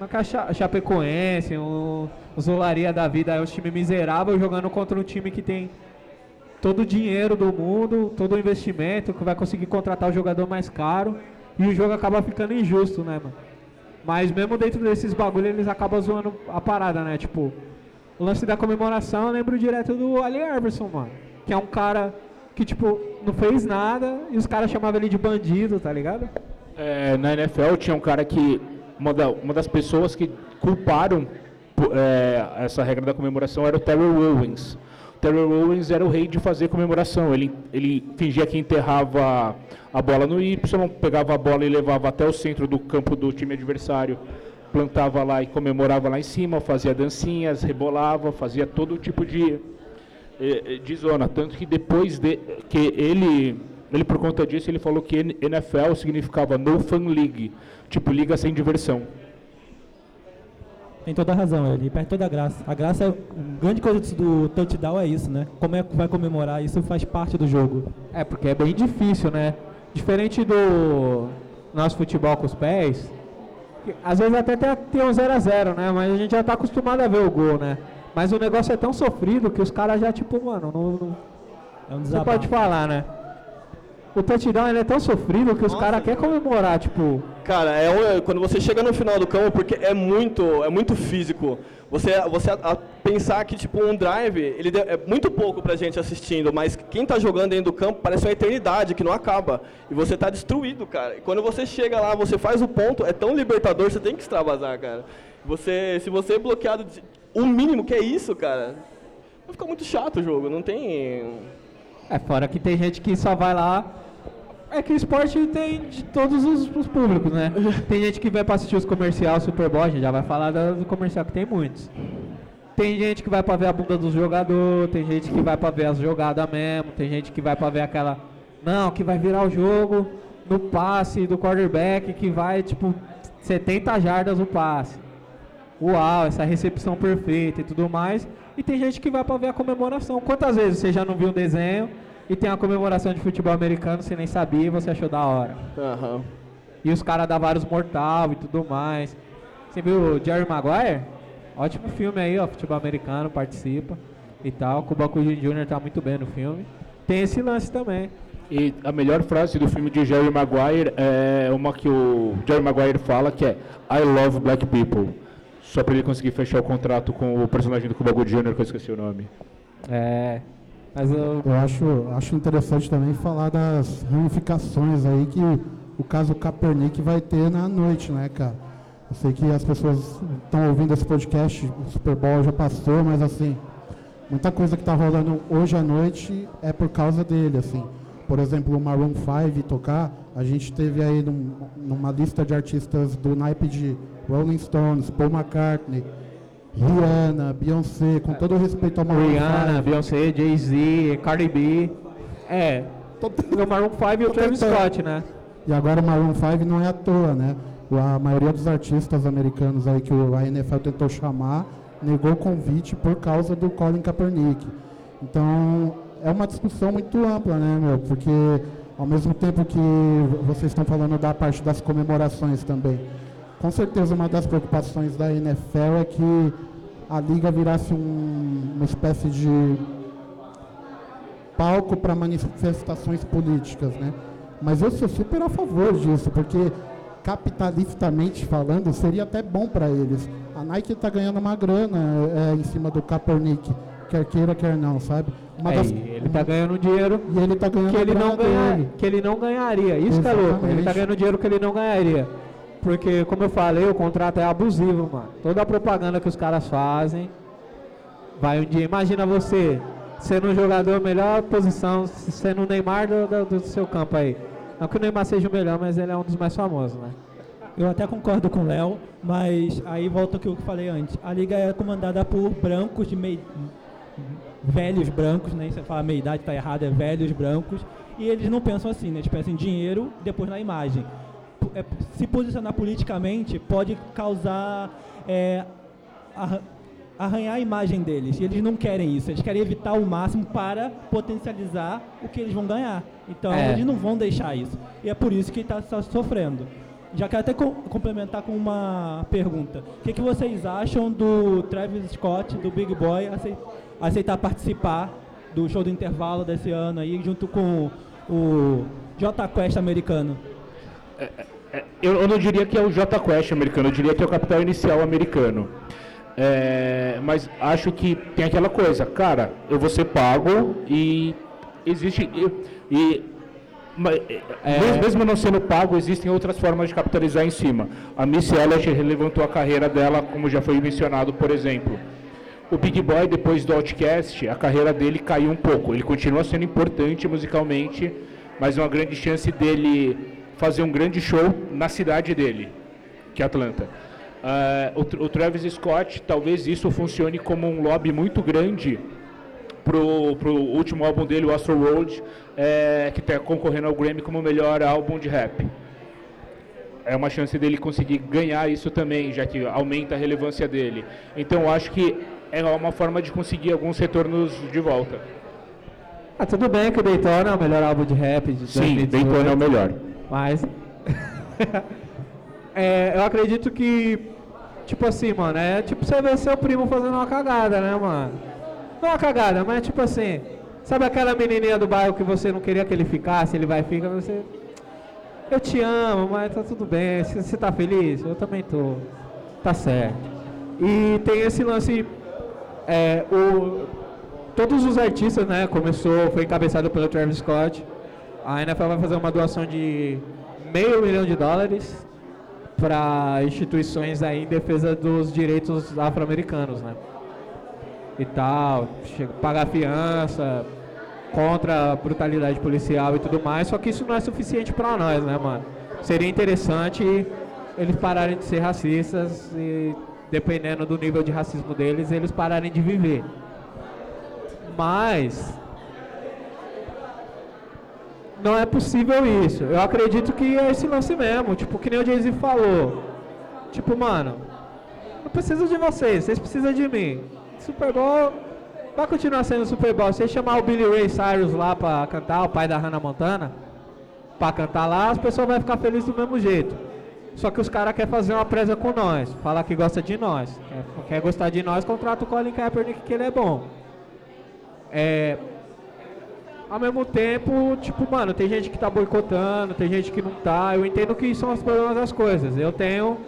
Não que a Cha- a Chapecoense, o, o Zolaria da vida é um time miserável jogando contra um time que tem todo o dinheiro do mundo, todo o investimento, que vai conseguir contratar o jogador mais caro e o jogo acaba ficando injusto, né, mano? Mas mesmo dentro desses bagulho eles acabam zoando a parada, né? Tipo, o lance da comemoração eu lembro direto do Ali Iverson, mano. Que é um cara que, tipo, não fez nada e os caras chamavam ele de bandido, tá ligado? É, na NFL tinha um cara que. Uma, da- uma das pessoas que culparam é, essa regra da comemoração era o Terrell Owens. O Terrell Owens era o rei de fazer comemoração. Ele, ele fingia que enterrava a bola no Y, pegava a bola e levava até o centro do campo do time adversário, plantava lá e comemorava lá em cima, fazia dancinhas, rebolava, fazia todo tipo de, eh, eh, de zona. Tanto que depois de, que ele, ele, por conta disso, ele falou que NFL significava No Fun League, tipo liga sem diversão. Tem toda a razão, ele perde toda a graça. A graça, é- a grande coisa do- do touchdown é isso, né? Como é que vai comemorar, isso faz parte do jogo. É, porque é bem difícil, né? Diferente do nosso futebol com os pés, às vezes até tem, um 0x0, né? Mas a gente já tá acostumado a ver o gol, né? Mas o negócio é tão sofrido que os caras já, tipo, mano, não, não- É um pode falar, né? O touchdown ele é tão sofrido que os caras querem comemorar, tipo, Cara, é um- quando você chega no final do campo, porque é muito, é muito físico. Você, você a- a pensar que tipo um drive, ele de- é muito pouco pra gente assistindo, mas quem tá jogando dentro do campo parece uma eternidade que não acaba. E você tá destruído, cara. E quando você chega lá, você faz o ponto, é tão libertador, você tem que extravasar, cara. Você, se você é bloqueado, de- o mínimo que é isso, cara, vai ficar muito chato o jogo. Não tem. É, fora que tem gente que só vai lá. É que o esporte tem de todos os, os públicos, né? Tem gente que vai pra assistir os comerciais Super Bowl, a gente já vai falar do, do comercial que tem muitos. Tem gente que vai pra ver a bunda do jogador, tem gente que vai pra ver as jogadas mesmo, tem gente que vai pra ver aquela. Não, que vai virar o jogo no passe do quarterback, que vai, tipo, 70 jardas o passe. Uau, essa recepção perfeita e tudo mais. E tem gente que vai pra ver a comemoração. Quantas vezes você já não viu um desenho e tem a comemoração de futebol americano, você nem sabia e você achou da hora? Aham. E os caras da vários mortal e tudo mais. Você viu o Jerry Maguire? Ótimo filme aí, ó, futebol americano, participa e tal. Cuba Gooding Jr. tá muito bem no filme. Tem esse lance também. E a melhor frase do filme de Jerry Maguire é uma que o Jerry Maguire fala, que é I love black people. Só para ele conseguir fechar o contrato com o personagem do Cuba Gooding Jr., que eu esqueci o nome. É. Mas eu. Eu acho, acho interessante também falar das ramificações aí que o caso Kaepernick vai ter na noite, né, cara? Eu sei que as pessoas estão ouvindo esse podcast, o Super Bowl já passou, mas assim, muita coisa que está rolando hoje à noite é por causa dele, assim. Por exemplo, o Maroon 5 tocar, a gente teve aí num- numa lista de artistas do naipe de Rolling Stones, Paul McCartney, Rihanna, Beyoncé, com todo o respeito ao Maroon 5. Rihanna, Beyoncé, Jay-Z, Cardi B. É. O Maroon 5 e o Travis. Scott, né? E agora o Maroon 5 não é à toa, né? A maioria dos artistas americanos aí que o- a NFL tentou chamar negou o convite por causa do Colin Kaepernick. Então é uma discussão muito ampla, né, meu? Porque ao mesmo tempo que vocês estão falando da parte das comemorações também, com certeza uma das preocupações da NFL é que a liga virasse um- uma espécie de palco para manifestações políticas, né? Mas eu sou super a favor disso, porque capitalistamente falando, seria até bom para eles. A Nike está ganhando uma grana é, em cima do Kaepernick, quer queira, quer não, sabe? É, das- ele tá ganhando dinheiro e ele está ganhando que ele não, ganha, dele. que ele não ganharia. Isso que é louco. Ele tá Exatamente. ganhando dinheiro que ele não ganharia. Porque, como eu falei, o contrato é abusivo, mano. Toda a propaganda que os caras fazem vai um dia. Imagina você sendo um jogador melhor posição, sendo o Neymar do, do- do seu campo aí. Não que o Neymar seja o melhor, mas ele é um dos mais famosos, né? Eu até concordo com o Léo, mas aí volta o que eu falei antes. A liga é comandada por brancos de meio velhos brancos, né? Você fala meia idade tá errado, é velhos brancos. E eles não pensam assim, né? Eles pensam em dinheiro, depois na imagem. É, se posicionar politicamente pode causar é, arra- arranhar a imagem deles. E eles não querem isso. Eles querem evitar o máximo para potencializar o que eles vão ganhar. Então É. eles não vão deixar isso. E é por isso que está sofrendo. já quero até co complementar com uma pergunta. O que, que vocês acham do Travis Scott, do Big Boy, aceitar, aceitar participar do show do intervalo desse ano aí, junto com o J Quest americano? É, eu, eu não diria que é o J Quest americano, eu diria que é o capital inicial americano. É, mas acho que tem aquela coisa, cara, eu vou ser pago e existe. E, e é, mesmo não sendo pago, existem outras formas de capitalizar em cima. A Missy Elliott levantou a carreira dela, como já foi mencionado, por exemplo. O Big Boy, depois do Outcast, a carreira dele caiu um pouco. Ele continua sendo importante musicalmente, mas uma grande chance dele fazer um grande show na cidade dele, que é Atlanta. Uh, o, o Travis Scott, talvez isso funcione como um lobby muito grande pro, pro último álbum dele, o Astro Road, é, que está concorrendo ao Grammy como o melhor álbum de rap. É uma chance dele conseguir ganhar isso também, já que aumenta a relevância dele. Então acho que é uma forma de conseguir alguns retornos de volta. Ah, tudo bem que o Daytona é o melhor álbum de rap de Sim, 2018, Daytona é o melhor. Mas é, eu acredito que tipo assim, mano, é tipo você ver seu primo fazendo uma cagada, né, mano? Não uma cagada, mas tipo assim, sabe aquela menininha do bairro que você não queria que ele ficasse, ele vai e fica, você. Eu te amo, mas tá tudo bem. Você tá feliz? Eu também tô. Tá certo. E tem esse lance. É, o, todos os artistas, né? Começou, foi encabeçado pelo Travis Scott. A NFL vai fazer uma doação de meio milhão de dólares para instituições aí em defesa dos direitos afro-americanos, né? e tal, pagar fiança, contra a brutalidade policial e tudo mais, só que isso não é suficiente para nós, né, mano? Seria interessante eles pararem de ser racistas e, dependendo do nível de racismo deles, eles pararem de viver. Mas não é possível isso. Eu acredito que é esse lance mesmo, tipo, que nem o Jay-Z falou. Tipo, mano, não preciso de vocês, vocês precisam de mim. Super Bowl vai continuar sendo Super Bowl. Se chamar o Billy Ray Cyrus lá pra cantar, o pai da Hannah Montana, pra cantar lá, as pessoas vão ficar felizes do mesmo jeito. Só que os caras querem fazer uma presa com nós, falar que gosta de nós. Quer, quer gostar de nós, contrata o Colin Kaepernick que ele é bom. É, ao mesmo tempo, tipo, mano, tem gente que tá boicotando, tem gente que não tá. Eu entendo que são os problemas das coisas. Eu tenho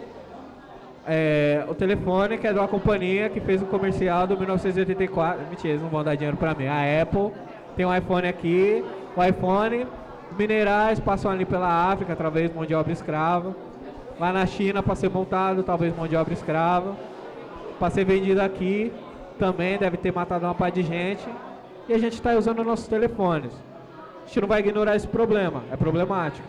é, o telefone, que é de uma companhia que fez um comercial do 1984. Mentira, eles não vão dar dinheiro pra mim. A Apple tem um iPhone aqui, o iPhone, minerais passam ali pela África através de mão de obra escrava. Lá na China para ser montado, talvez mão de obra escrava. Para ser vendido aqui, também deve ter matado uma par de gente. E a gente está usando nossos telefones. A gente não vai ignorar esse problema, é problemático.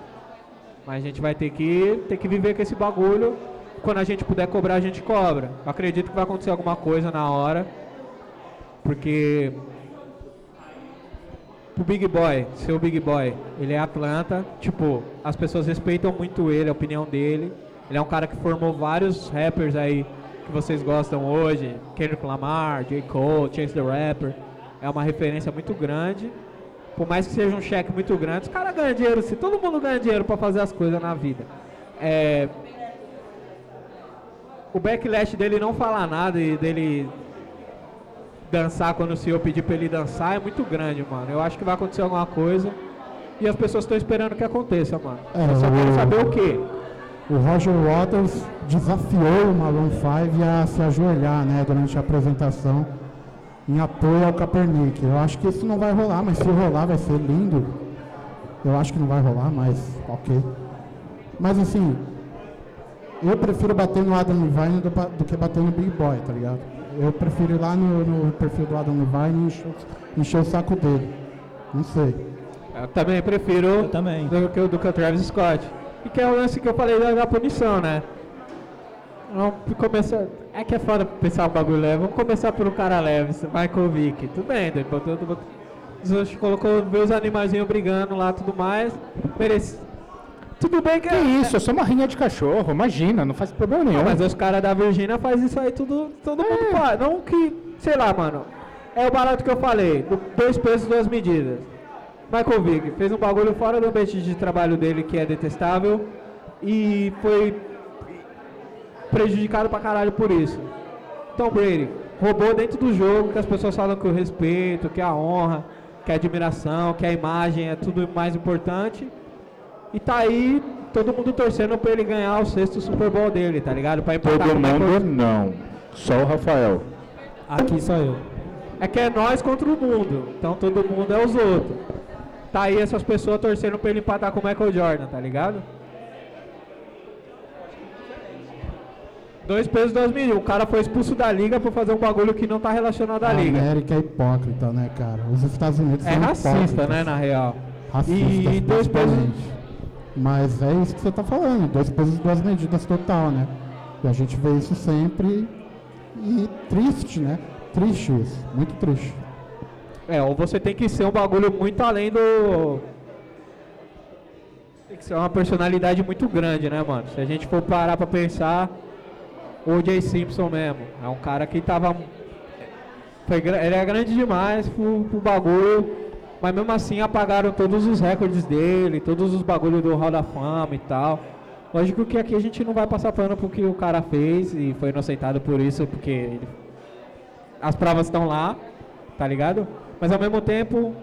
Mas a gente vai ter que, ter que viver com esse bagulho quando a gente puder cobrar, a gente cobra. Eu acredito que vai acontecer alguma coisa na hora, porque o Big Boy, seu Big Boy, ele é Atlanta, tipo, as pessoas respeitam muito ele, a opinião dele. Ele é um cara que formou vários rappers aí que vocês gostam hoje, Kendrick Lamar, J. Cole, Chance the Rapper. É uma referência muito grande. Por mais que seja um cheque muito grande, os caras ganham dinheiro, se todo mundo ganha dinheiro para fazer as coisas na vida. É, o backlash dele não falar nada e dele dançar quando o senhor pedir pra ele dançar é muito grande, mano. Eu acho que vai acontecer alguma coisa e as pessoas estão esperando que aconteça, mano. É, Eu só quero saber o quê. O Roger Waters desafiou o Malone 5 a se ajoelhar, né, durante a apresentação em apoio ao Kaepernick. Eu acho que isso não vai rolar, mas se rolar vai ser lindo. Eu acho que não vai rolar, mas ok. Mas assim, eu prefiro bater no Adam Levine do, do, que bater no Big Boy, tá ligado? Eu prefiro ir lá no, no perfil do Adam Levine e encher, encher, o saco dele. Não sei. Eu também prefiro eu também. Do, que, do que o Travis Scott. E que é o lance que eu falei da, da punição, né? Vamos começar. É que é foda pensar o bagulho leve. Vamos começar pelo cara leve, Michael Vick. Tudo bem, depois tudo, colocou ver os animaizinhos brigando lá tudo mais. Merece, tudo bem que, que é isso, é só uma rinha de cachorro, imagina, não faz problema nenhum. Não, mas os caras da Virgínia fazem isso aí tudo, todo é. mundo faz. Não que, sei lá, mano. É o barato que eu falei, dois pesos, duas medidas. Michael Vick fez um bagulho fora do ambiente de trabalho dele que é detestável e foi prejudicado pra caralho por isso. Tom Brady roubou dentro do jogo que as pessoas falam que o respeito, que a honra, que a admiração, que a imagem é tudo mais importante. E tá aí todo mundo torcendo pra ele ganhar o sexto Super Bowl dele, tá ligado? Pra empatar Todo com o Michael- mundo não. Só o Rafael. Aqui sou eu. É que é nós contra o mundo. Então todo mundo é os outros. Tá aí essas pessoas torcendo pra ele empatar com o Michael Jordan, tá ligado? Dois pesos, duas medidas. O cara foi expulso da liga por fazer um bagulho que não tá relacionado à A liga. América é hipócrita, né, cara? Os Estados Unidos É racista, né, na real. Racistas, E dois pesos. Mas é isso que você está falando, dois pesos e duas medidas total, né? E a gente vê isso sempre e triste, né? Triste isso, muito triste. É, ou você tem que ser um bagulho muito além do. Tem que ser uma personalidade muito grande, né, mano? Se a gente for parar pra pensar, o Jay Simpson mesmo. É um cara que tava. Foi, ele é grande demais pro, pro bagulho, mas mesmo assim apagaram todos os recordes dele, todos os bagulhos do Hall da Fama e tal. Lógico que aqui a gente não vai passar pano pro que o cara fez e foi inocentado por isso, porque ele as provas estão lá, tá ligado? Mas ao mesmo tempo,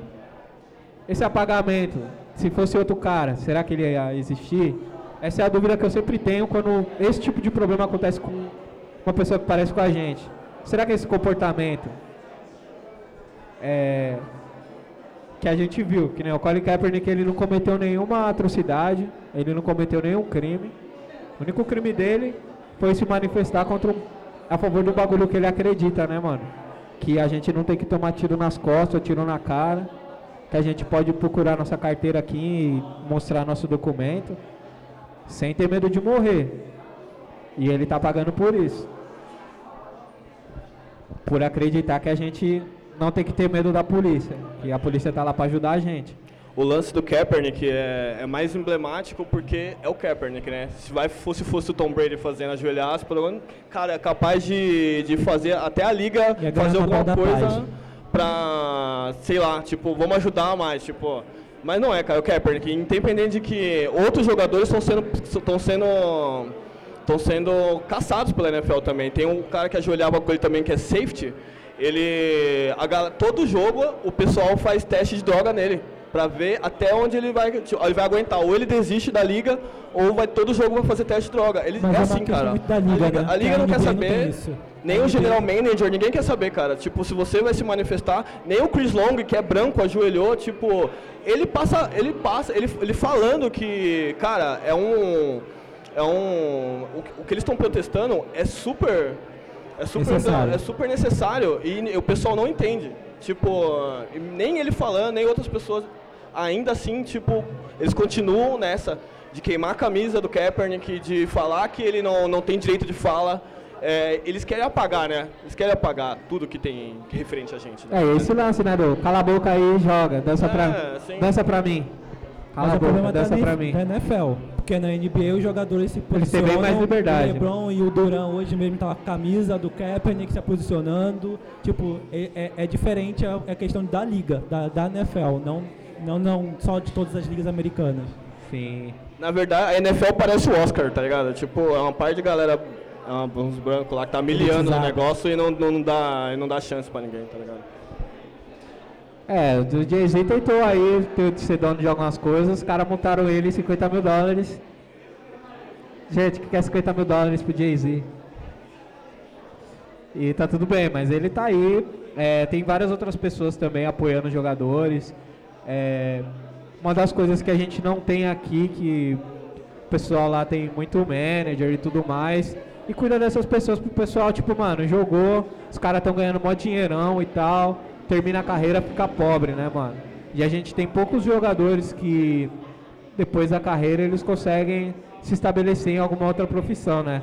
esse apagamento, se fosse outro cara, será que ele ia existir? Essa é a dúvida que eu sempre tenho quando esse tipo de problema acontece com uma pessoa que parece com a gente. Será que esse comportamento é, que a gente viu, que nem o Colin Kaepernick, ele não cometeu nenhuma atrocidade, ele não cometeu nenhum crime. O único crime dele foi se manifestar contra a favor do bagulho que ele acredita, né, mano? Que a gente não tem que tomar tiro nas costas, tiro na cara, que a gente pode procurar nossa carteira aqui e mostrar nosso documento sem ter medo de morrer. E ele tá pagando por isso. Por acreditar que a gente não tem que ter medo da polícia, que a polícia tá lá para ajudar a gente. O lance do Kaepernick é, é mais emblemático porque é o Kaepernick, né? Se vai, fosse, fosse o Tom Brady fazendo ajoelhaço, pelo menos, cara, é capaz de, de fazer até a liga fazer alguma coisa Paz. pra, sei lá, tipo, vamos ajudar mais, tipo. Mas não é, cara, o Kaepernick, independente de que outros jogadores estão sendo estão sendo estão sendo caçados pela NFL também. Tem um cara que ajoelhava com ele também que é safety. Ele a todo jogo o pessoal faz teste de droga nele pra ver até onde ele vai tipo, ele vai aguentar. Ou ele desiste da liga ou vai todo jogo vai fazer teste de droga. Ele Mas é assim, cara. da a liga, liga, né? a liga não quer não saber. isso. Nem o general manager, ninguém quer saber, cara. Tipo, se você vai se manifestar, nem o Chris Long, que é branco, ajoelhou, tipo, ele passa, ele passa, ele, ele falando que, cara, é um é um o, que- o que eles estão protestando é super é super Necessário. é super necessário e o pessoal não entende. Tipo, nem ele falando, nem outras pessoas ainda assim, tipo, eles continuam nessa de queimar a camisa do Kaepernick, de falar que ele não, não tem direito de fala. É, eles querem apagar, né? Eles querem apagar tudo que tem que referente a gente. né? É esse lance, né, do cala a boca aí e joga, dança, É, pra, dança pra mim. Cala Mas a o problema boca, da, dança pra mim. da NFL. Porque na NBA os jogadores se Eles têm posicionam. bem mais liberdade, O LeBron e o Duran hoje mesmo tá com a camisa do Kaepernick se posicionando. Tipo, é, é- é diferente a, a questão da liga, da, da NFL, não, não, não só de todas as ligas americanas. Sim. Na verdade, a NFL parece o Oscar, tá ligado? Tipo, é uma parte de galera, é uns brancos lá que tá miliando no Elitizado. negócio e não, não, dá, e não dá chance pra ninguém, tá ligado? É, o Jay-Z tentou aí ser dono de algumas coisas, os caras montaram ele em 50 mil dólares. Gente, que quer 50 mil dólares pro Jay-Z? E tá tudo bem, mas ele tá aí. É, tem várias outras pessoas também apoiando os jogadores. É, uma das coisas que a gente não tem aqui, que o pessoal lá tem muito manager e tudo mais. E cuida dessas pessoas pro pessoal, tipo, mano, jogou, os caras estão ganhando mó dinheirão e tal, termina a carreira, fica pobre, né, mano? E a gente tem poucos jogadores que depois da carreira eles conseguem se estabelecer em alguma outra profissão, né?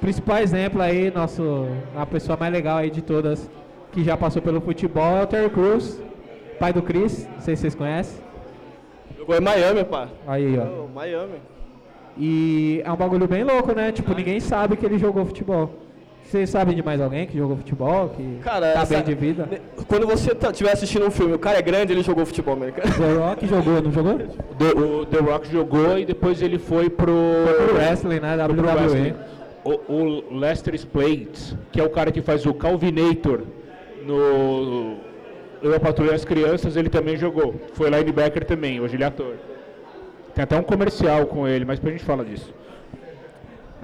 Principal exemplo aí, nosso, a pessoa mais legal aí de todas que já passou pelo futebol é o Terry Crews, pai do Chris, não sei se vocês conhecem. Jogou em Miami, pá. Aí, ó. Miami. E é um bagulho bem louco, né? Tipo, ninguém sabe que ele jogou futebol. Vocês sabem de mais alguém que jogou futebol, que Cara, tá essa- bem de vida? Quando você estiver assistindo um filme, o cara é grande, ele jogou futebol americano. The Rock jogou, não jogou? The- o The Rock jogou e depois ele foi pro, Pro wrestling, né? pro WWE. wrestling. O, o Lester Spade, que é o cara que faz o Calvinator no Eu a Patrulha as Crianças, ele também jogou. Foi linebacker também, hoje ele é ator. Tem até um comercial com ele, mas depois a gente fala disso.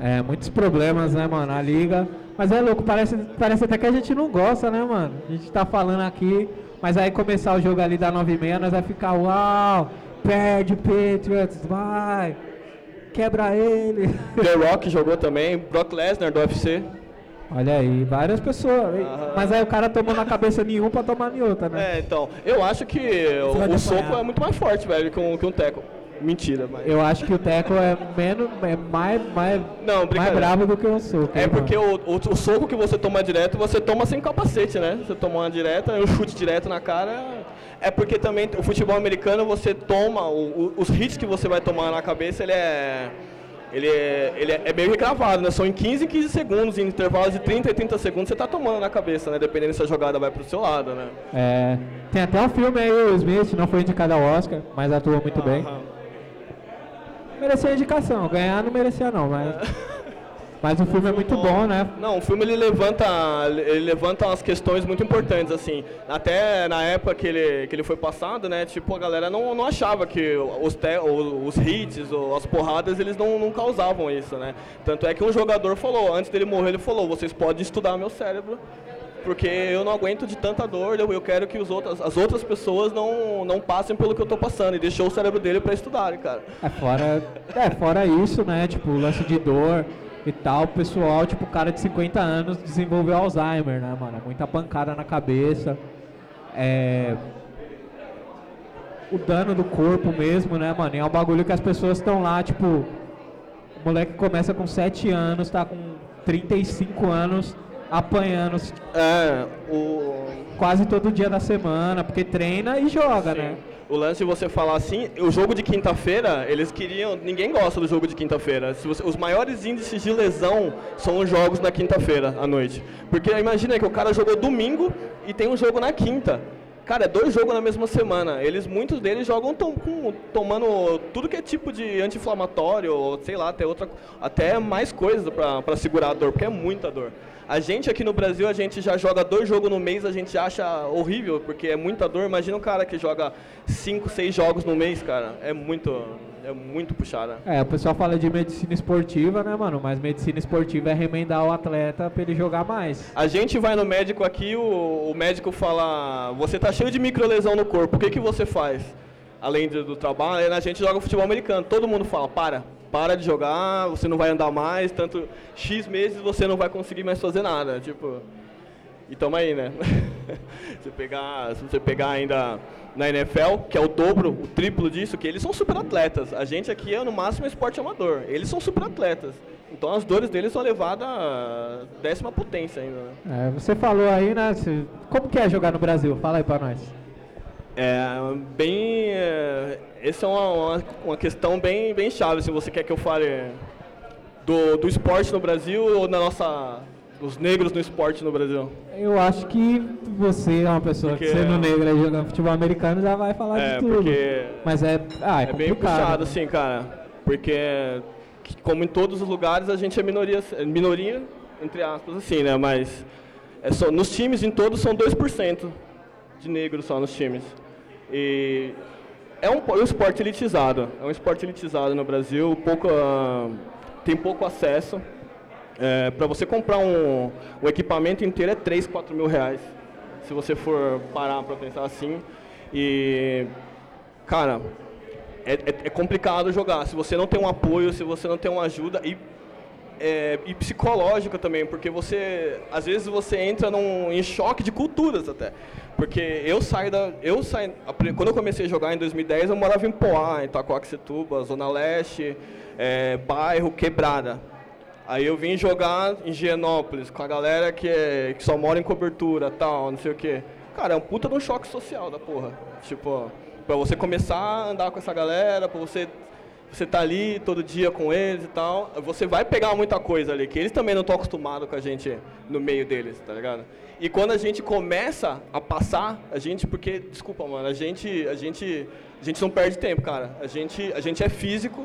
É, muitos problemas, né, mano, a liga. Mas é louco, parece, parece até que a gente não gosta, né, mano? A gente tá falando aqui, mas aí começar o jogo ali da 9 e meia, nós vai ficar, uau, perde Patriots, vai, quebra ele. The Rock jogou também, Brock Lesnar do UFC. Olha aí, várias pessoas. Mas aí o cara tomou na cabeça nenhum pra tomar em outra, né? É, então, eu acho que o, o soco é muito mais forte, velho, que um, que um teco. Mentira, mas... Eu acho que o Teco é menos, é mais, mais, Não, mais bravo do que o soco. É hein, porque o, o, o soco que você toma direto, você toma sem capacete, né? Você toma uma direta, um chute direto na cara. É porque também o futebol americano você toma, o- o- os hits que você vai tomar na cabeça, ele é. Ele é, ele é, é meio regravado, né? São em 15 em 15 segundos, em intervalos de 30 e 30 segundos, você tá tomando na cabeça, né? Dependendo se a jogada vai pro seu lado, né? É, tem até um filme aí, o Smith, não foi indicado ao Oscar, mas atuou muito bem. Aham. Merecia a indicação, ganhar não merecia não, mas. Mas o filme é muito bom, né? Não, o filme ele levanta, ele levanta umas questões muito importantes, assim. Até na época que ele, que ele foi passado, né, tipo, a galera não, não achava que os, te, os hits, ou as porradas, eles não, não causavam isso, né. Tanto é que um jogador falou, antes dele morrer, ele falou, vocês podem estudar meu cérebro, porque eu não aguento de tanta dor, eu, eu quero que os outros, as outras pessoas não, não passem pelo que eu estou passando. E deixou o cérebro dele para estudarem, cara. É fora, é, fora isso, né? Tipo, o lance de dor e tal, o pessoal, tipo, cara de 50 anos desenvolveu Alzheimer, né, mano? Muita pancada na cabeça. É. O dano do corpo mesmo, né, mano? E é um bagulho que as pessoas estão lá, tipo. O moleque começa com 7 anos, tá com 35 anos, apanhando É, o, quase todo dia da semana, porque treina e joga, né? O lance de você falar assim, o jogo de quinta-feira, eles queriam. Ninguém gosta do jogo de quinta-feira. Os maiores índices de lesão são os jogos na quinta-feira à noite. Porque imagina que o cara jogou domingo e tem um jogo na quinta. Cara, é dois jogos na mesma semana. Eles, muitos deles jogam tom- com- tomando tudo que é tipo de anti-inflamatório, ou sei lá, até, outra, até mais coisa para segurar a dor, porque é muita dor. A gente aqui no Brasil, a gente já joga dois jogos no mês, a gente acha horrível, porque é muita dor. Imagina um cara que joga cinco, seis jogos no mês, cara. É muito, é muito puxada. É, o pessoal fala de medicina esportiva, né, mano? Mas medicina esportiva é remendar o atleta pra ele jogar mais. A gente vai no médico aqui, o, o médico fala, você tá cheio de microlesão no corpo, o que, que você faz? Além do, do trabalho, a gente joga futebol americano. Todo mundo fala, para, para de jogar, você não vai andar mais, tanto X meses você não vai conseguir mais fazer nada. Tipo, e tamo aí, né? você pegar, se você pegar ainda na NFL, que é o dobro, o triplo disso, que eles são super atletas. A gente aqui é no máximo esporte amador. Eles são super atletas. Então as dores deles são levadas à décima potência ainda. Né? É, você falou aí, né? Como que é jogar no Brasil? Fala aí pra nós. É bem. é, essa é uma, uma, uma questão bem, bem chave. Se você quer que eu fale do, do esporte no Brasil ou da nossa. dos negros no esporte no Brasil. Eu acho que você é uma pessoa Porque- que sendo negra e jogando futebol americano já vai falar É, de tudo. porque Mas é, ah, é, É bem puxado, assim, cara. Porque, como em todos os lugares, a gente é minoria, é minoria entre aspas, assim, né? Mas é só, nos times, em todos, são 2% de negros só nos times. E é um, é um esporte elitizado. É um esporte elitizado no Brasil. Pouco, ah, tem pouco acesso. para você comprar um, um equipamento inteiro é 3, 4 mil reais. Se você for parar para pensar assim. E, cara, é, é- é complicado jogar. Se você não tem um apoio, se você não tem uma ajuda e, é, e psicológica também, porque você, às vezes você entra num, em choque de culturas até. Porque eu saio da, eu pri- quando eu comecei a jogar em 2010, eu morava em Poá, em Itacoaxetuba, Zona Leste, é, bairro Quebrada. Aí eu vim jogar em Higienópolis com a galera que, é- que só mora em cobertura, tal, não sei o quê. Cara, é um puta de um choque social da porra. Tipo, pra você começar a andar com essa galera, pra você você tá ali todo dia com eles e tal, você vai pegar muita coisa ali, que eles também não estão acostumados com a gente no meio deles, tá ligado? E quando a gente começa a passar, a gente, porque, desculpa, mano, a gente, a gente, a gente não perde tempo, cara. A gente, a gente é físico,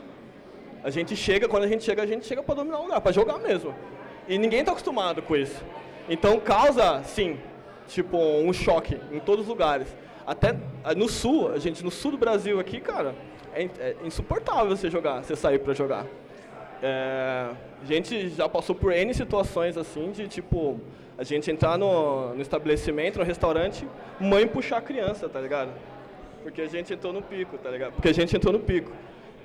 a gente chega, quando a gente chega, a gente chega para dominar o lugar, para jogar mesmo. E ninguém está acostumado com isso. Então causa, sim, tipo, um choque em todos os lugares. Até no sul, a gente no sul do Brasil aqui, cara, é, é insuportável você jogar, você sair para jogar. É, a gente já passou por N situações assim de tipo, a gente entrar no, no estabelecimento, no restaurante, mãe puxar a criança, tá ligado? Porque a gente entrou no pico, tá ligado? Porque a gente entrou no pico.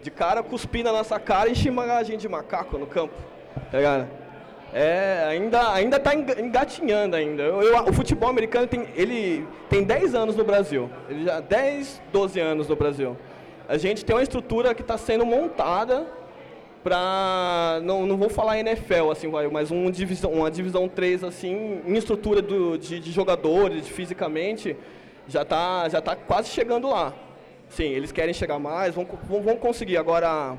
De cara cuspir na nossa cara e chamar a gente de macaco no campo, tá ligado? É, ainda, ainda tá engatinhando ainda. Eu, eu, o futebol americano tem, ele tem 10 anos no Brasil. Ele já 10, 12 anos no Brasil. A gente tem uma estrutura que está sendo montada para não, não vou falar NFL assim, vai, mas um divisão, uma divisão 3 assim, em estrutura do, de, de jogadores, de, fisicamente, já está já tá quase chegando lá. Sim, eles querem chegar mais, vão, vão, vão conseguir. Agora,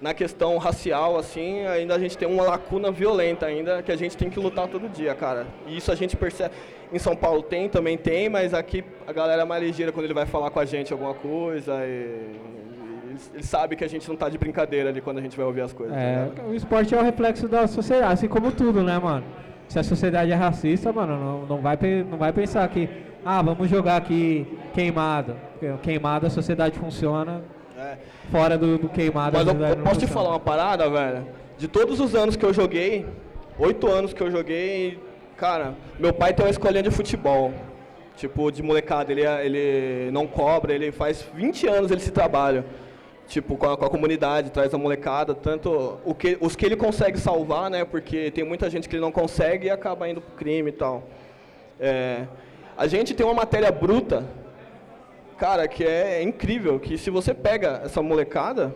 na questão racial, assim, ainda a gente tem uma lacuna violenta ainda que a gente tem que lutar todo dia, cara. E isso a gente percebe. Em São Paulo tem, também tem, mas aqui a galera é mais ligeira quando ele vai falar com a gente alguma coisa. E, ele sabe que a gente não está de brincadeira ali quando a gente vai ouvir as coisas. É, tá o esporte é o reflexo da sociedade, assim como tudo, né, mano? Se a sociedade é racista, mano, não, não, vai, não vai pensar que, ah, vamos jogar aqui queimado. Queimado a sociedade funciona. É. Fora do, do queimado. Mas eu, eu posso te falar uma parada, velho? De todos os anos que eu joguei, oito anos que eu joguei, Cara, meu pai tem uma escolinha de futebol. Tipo, de molecada, ele, é, ele não cobra, ele faz 20 anos ele se trabalha. Tipo, com a, com a comunidade, traz a molecada, tanto o que, os que ele consegue salvar, né? Porque tem muita gente que ele não consegue e acaba indo pro crime e tal. É, a gente tem uma matéria bruta, cara, que é, é incrível, que se você pega essa molecada,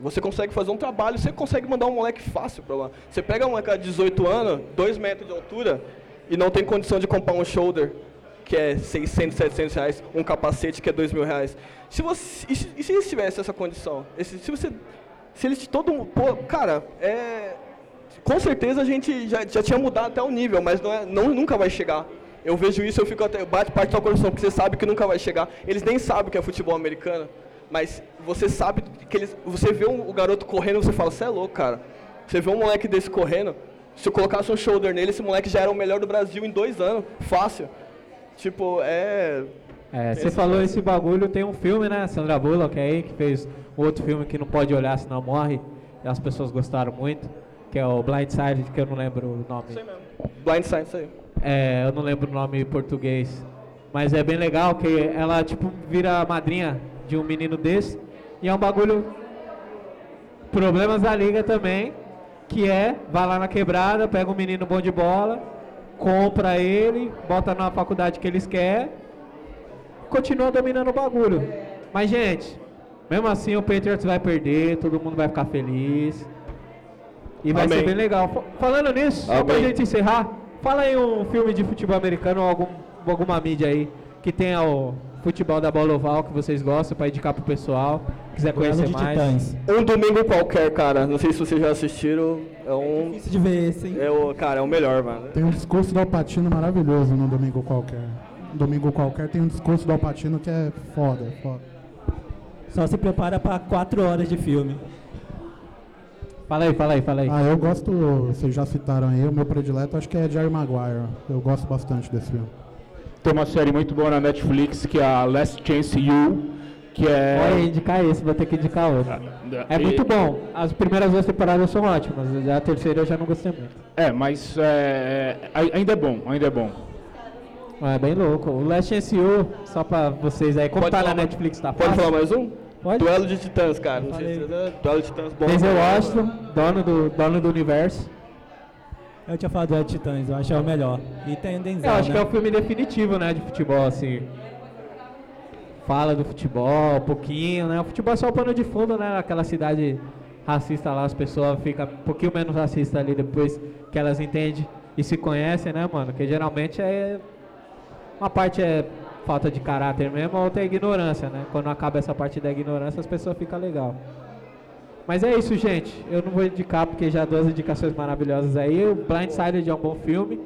você consegue fazer um trabalho, você consegue mandar um moleque fácil para lá. Você pega um moleque de 18 anos, 2 metros de altura, e não tem condição de comprar um shoulder, que é 600, 700 reais, um capacete que é 2 mil reais. Se você, e, se, eles tivessem essa condição? Esse, se você, se eles todo pô, cara, é, com certeza a gente já, já tinha mudado até o nível, mas não é, não, nunca vai chegar. Eu vejo isso, eu fico até, bate parte da coração, porque você sabe que nunca vai chegar. Eles nem sabem o que é futebol americano mas você sabe que eles, você vê um, o garoto correndo, você fala, você é louco, cara. Você vê um moleque desse correndo, se eu colocasse um shoulder nele, esse moleque já era o melhor do Brasil em dois anos, fácil. Tipo, é. É, você falou esse bagulho, tem um filme, né? Sandra Bullock aí, que fez outro filme que não pode olhar senão morre. E as pessoas gostaram muito, que é o Blind Side, que eu não lembro o nome. Sei mesmo. Blind Side, isso aí. É, eu não lembro o nome em português. Mas é bem legal que ela, tipo, vira madrinha de um menino desse. E é um bagulho. Problemas da liga também. Que é, vai lá na quebrada, pega um menino bom de bola, compra ele, bota na faculdade que eles querem, continua dominando o bagulho. Mas, gente, mesmo assim o Patriots vai perder, todo mundo vai ficar feliz. E vai Amém. ser bem legal. Falando nisso, Amém. só pra gente encerrar, fala aí um filme de futebol americano ou algum, alguma mídia aí que tenha o futebol da bola oval que vocês gostam para indicar pro pessoal, quiser conhecer mais. Titãs. Um domingo qualquer, cara. Não sei se vocês já assistiram. É um. É difícil de ver esse, hein? É o, cara, é o melhor, mano. Tem um discurso do Alpatino maravilhoso no domingo qualquer. Domingo qualquer tem um discurso do Alpatino que é foda, foda. Só se prepara para quatro horas de filme. Fala aí, fala aí, fala aí. Ah, eu gosto, vocês já citaram aí, o meu predileto acho que é Jerry Maguire. Eu gosto bastante desse filme. Tem uma série muito boa na Netflix que é a Last Chance You, que é. Olha, indicar esse, vou ter que indicar outro. Ah, é muito bom. As primeiras duas temporadas são ótimas, a terceira eu já não gostei muito. É, mas é, é ainda é bom, ainda é bom. É bem louco. O Last You, só pra vocês aí, como pode tá na Netflix, tá Pode falar mais um? Pode? Duelo de Titãs, cara. Não sei se é Duelo de Titãs bom. Denzel Washington, dono do, dono do universo. Eu tinha falado do Titãs, eu acho que é o melhor. E tem o Denzel, Eu acho né? que é o filme definitivo, né, de futebol, assim. Fala do futebol, um pouquinho, né? O futebol é só o pano de fundo, né? Aquela cidade racista lá, as pessoas ficam um pouquinho menos racistas ali depois que elas entendem e se conhecem, né, mano? Que geralmente é. Uma parte é falta de caráter mesmo, a outra é ignorância, né? Quando acaba essa parte da ignorância, as pessoas ficam legal. Mas é isso, gente. Eu não vou indicar porque já duas indicações maravilhosas aí. O Blindsided é um bom filme.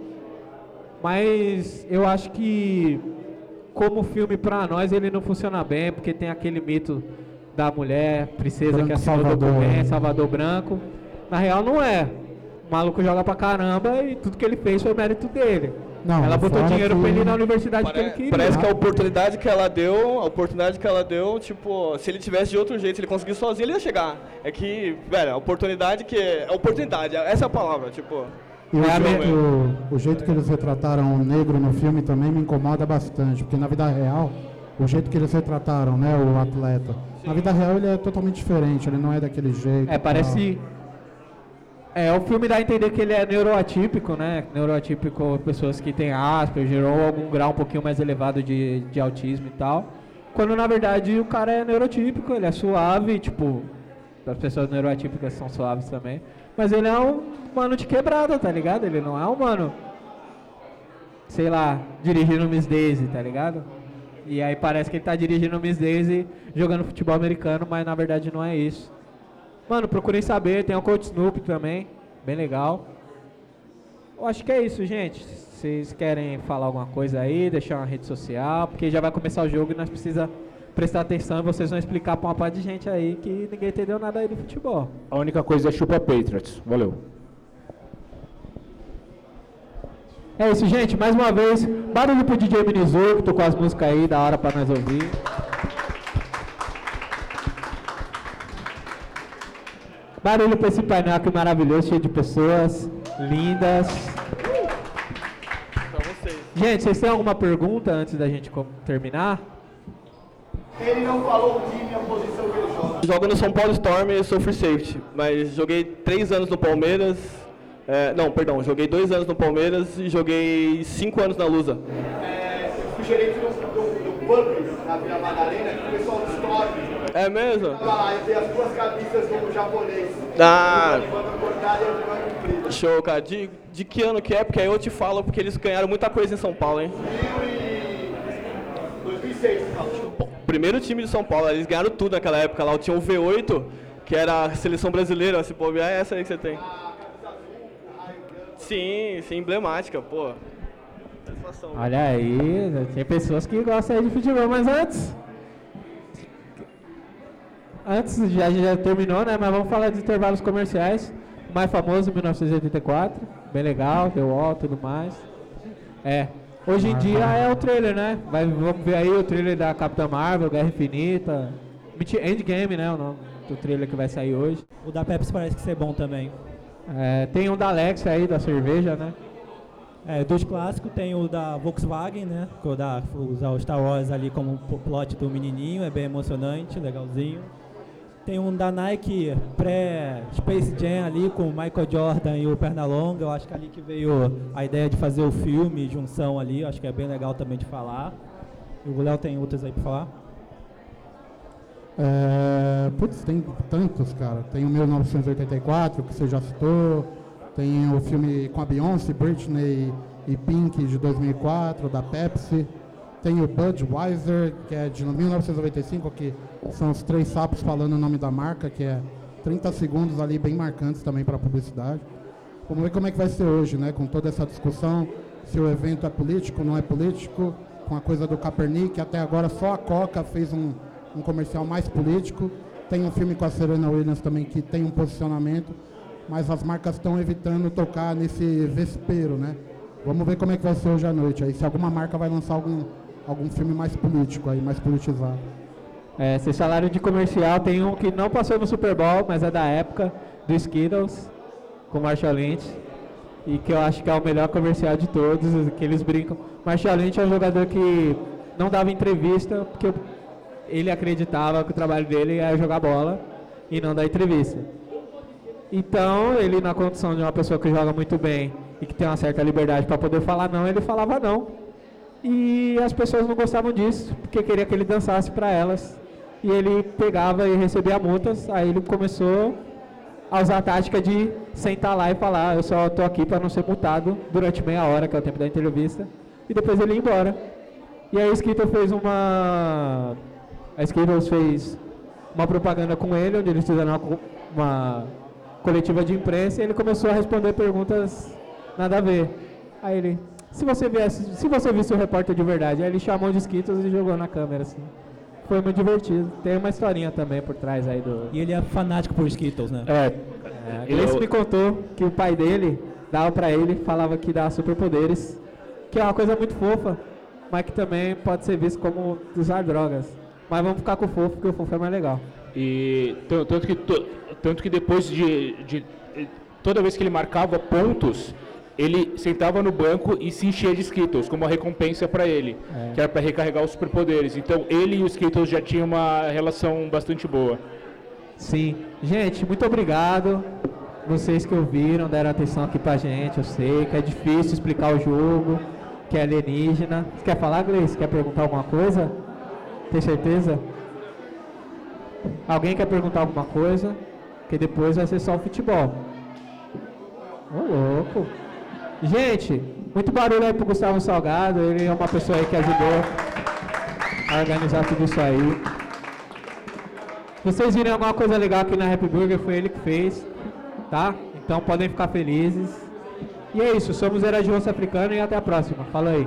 Mas eu acho que como filme para nós ele não funciona bem, porque tem aquele mito da mulher, princesa Branco que assinou o Salvador. documento, Salvador Branco. Na real não é. O maluco joga pra caramba e tudo que ele fez foi mérito dele. Não, Ela botou dinheiro que- pra ele na universidade que ele Pare- queria. Parece que a oportunidade que ela deu, a oportunidade que ela deu, tipo, se ele tivesse de outro jeito, se ele conseguisse sozinho, ele ia chegar. É que, velho, a oportunidade que é, a oportunidade, essa é a palavra, tipo. E o, É o, o jeito que eles retrataram o negro no filme também me incomoda bastante, porque na vida real, o jeito que eles retrataram, né, o atleta, na vida real ele é totalmente diferente, ele não é daquele jeito. É, parece. É, o filme dá a entender que ele é neuroatípico, né? Neuroatípico, pessoas que têm Asperger ou algum grau um pouquinho mais elevado de, de autismo e tal. Quando na verdade o cara é neurotípico, ele é suave, tipo, as pessoas neuroatípicas são suaves também. Mas ele é um mano de quebrada, tá ligado? Ele não é um mano, sei lá, dirigindo Miss Daisy, tá ligado? E aí parece que ele tá dirigindo Miss Daisy jogando futebol americano, mas na verdade não é isso. Mano, procurem saber, tem o Coach Snoop também, bem legal. Eu acho que é isso, gente. Vocês querem falar alguma coisa aí, deixar uma rede social, porque já vai começar o jogo e nós precisamos prestar atenção e vocês vão explicar pra uma parte de gente aí que ninguém entendeu nada aí do futebol. A única coisa é chupa Patriots. Valeu. É isso, gente. Mais uma vez, barulho pro DJ Minizu, que tocou as músicas aí, da hora pra nós ouvir. Barulho pra esse painel aqui maravilhoso, cheio de pessoas lindas. Pra vocês. Gente, vocês têm alguma pergunta antes da gente com- terminar? Jogo no São Paulo Storm e sou free safety, mas joguei três anos no Palmeiras. é, não, perdão, joguei dois anos no Palmeiras e joguei cinco anos na Lusa. fui gerente do, do, do pub na Vila Madalena, que o pessoal do Storm É mesmo? tava lá, eu vi as duas camisas do japonês. Ah, cortada e a show, cara. De, de que ano que é? Porque aí eu te falo, porque eles ganharam muita coisa em São Paulo, hein? 2006, Bom, primeiro time de São Paulo, eles ganharam tudo naquela época lá. Tinha o V8, que era a seleção brasileira, se bobear, é essa aí que você tem. Sim, sim, emblemática, pô. Olha aí, tem pessoas que gostam de futebol, mas antes. Antes, já, já terminou, né? Mas vamos falar de intervalos comerciais. O mais famoso, 1984. Bem legal, Wall e tudo mais. É. Hoje em dia é o trailer, né? Vai, vamos ver aí o trailer da Capitã Marvel, Guerra Infinita. Mentira, Endgame, né? O nome do trailer que vai sair hoje. O da Pepsi parece que ser bom também. É, tem um da Alex aí, da cerveja, né? É, dos clássicos tem o da Volkswagen, né? Que o da, usar o Star Wars ali como plot do menininho, é bem emocionante, legalzinho. Tem um da Nike pré-Space Jam ali com o Michael Jordan e o Pernalonga. Eu acho que é ali que veio a ideia de fazer o filme, junção ali. Eu acho que é bem legal também de falar. E o Léo tem outras aí pra falar? É, putz, tem tantos, cara. Tem o 1984, que você já citou. Tem o filme com a Beyoncé, Britney e Pink, de 2004, da Pepsi. Tem o Budweiser, que é de 1995, que são os três sapos falando o nome da marca, que é 30 segundos ali bem marcantes também para publicidade. Vamos ver como é que vai ser hoje, né? Com toda essa discussão, se o evento é político, não é político, com a coisa do Kaepernick, até agora só a Coca fez um, um comercial mais político. Tem um filme com a Serena Williams também que tem um posicionamento, mas as marcas estão evitando tocar nesse vespeiro, né? Vamos ver como é que vai ser hoje à noite aí, se alguma marca vai lançar algum, algum filme mais político aí, mais politizado. É, vocês falaram de comercial, tem um que não passou no Super Bowl, mas é da época, do Skittles, com Marshall Lynch. E que eu acho que é o melhor comercial de todos, que eles brincam. Marshall Lynch é um jogador que não dava entrevista, porque ele acreditava que o trabalho dele era jogar bola e não dar entrevista. Então, ele na condição de uma pessoa que joga muito bem e que tem uma certa liberdade para poder falar não, ele falava não. E as pessoas não gostavam disso, porque queria que ele dançasse para elas. E ele pegava e recebia multas, aí ele começou a usar a tática de sentar lá e falar, eu só estou aqui para não ser multado durante meia hora, que é o tempo da entrevista, e depois ele ia embora. E aí a Skittles fez uma. A Skittles fez uma propaganda com ele, onde eles fizeram uma uma coletiva de imprensa e ele começou a responder perguntas nada a ver. Aí ele, se você viesse, se você visse o repórter de verdade, aí ele chamou de Skittles e jogou na câmera assim. Foi muito divertido. Tem uma historinha também por trás aí do. E ele é fanático por Skittles, né? É. é ele me contou que o pai dele dava para ele, falava que dá superpoderes, que é uma coisa muito fofa, mas que também pode ser visto como usar drogas. Mas vamos ficar com o fofo, porque o fofo é mais legal. E tanto que, tanto que depois de, de toda vez que ele marcava pontos, ele sentava no banco e se enchia de Skittles como uma recompensa para ele, é. que era para recarregar os superpoderes. Então ele e os Skittles já tinham uma relação bastante boa. Sim. Gente, muito obrigado. Vocês que ouviram, deram atenção aqui pra gente. Eu sei que é difícil explicar o jogo, que é alienígena. Você quer falar, Gleice? Quer perguntar alguma coisa? Tem certeza? Alguém quer perguntar alguma coisa? Que depois vai ser só o futebol. Ô, louco. Gente, muito barulho aí pro Gustavo Salgado. Ele é uma pessoa aí que ajudou a organizar tudo isso aí. Vocês virem alguma coisa legal aqui na Happy Burger, foi ele que fez, tá? Então podem ficar felizes. E é isso, somos Era de Africano e até a próxima. Fala aí.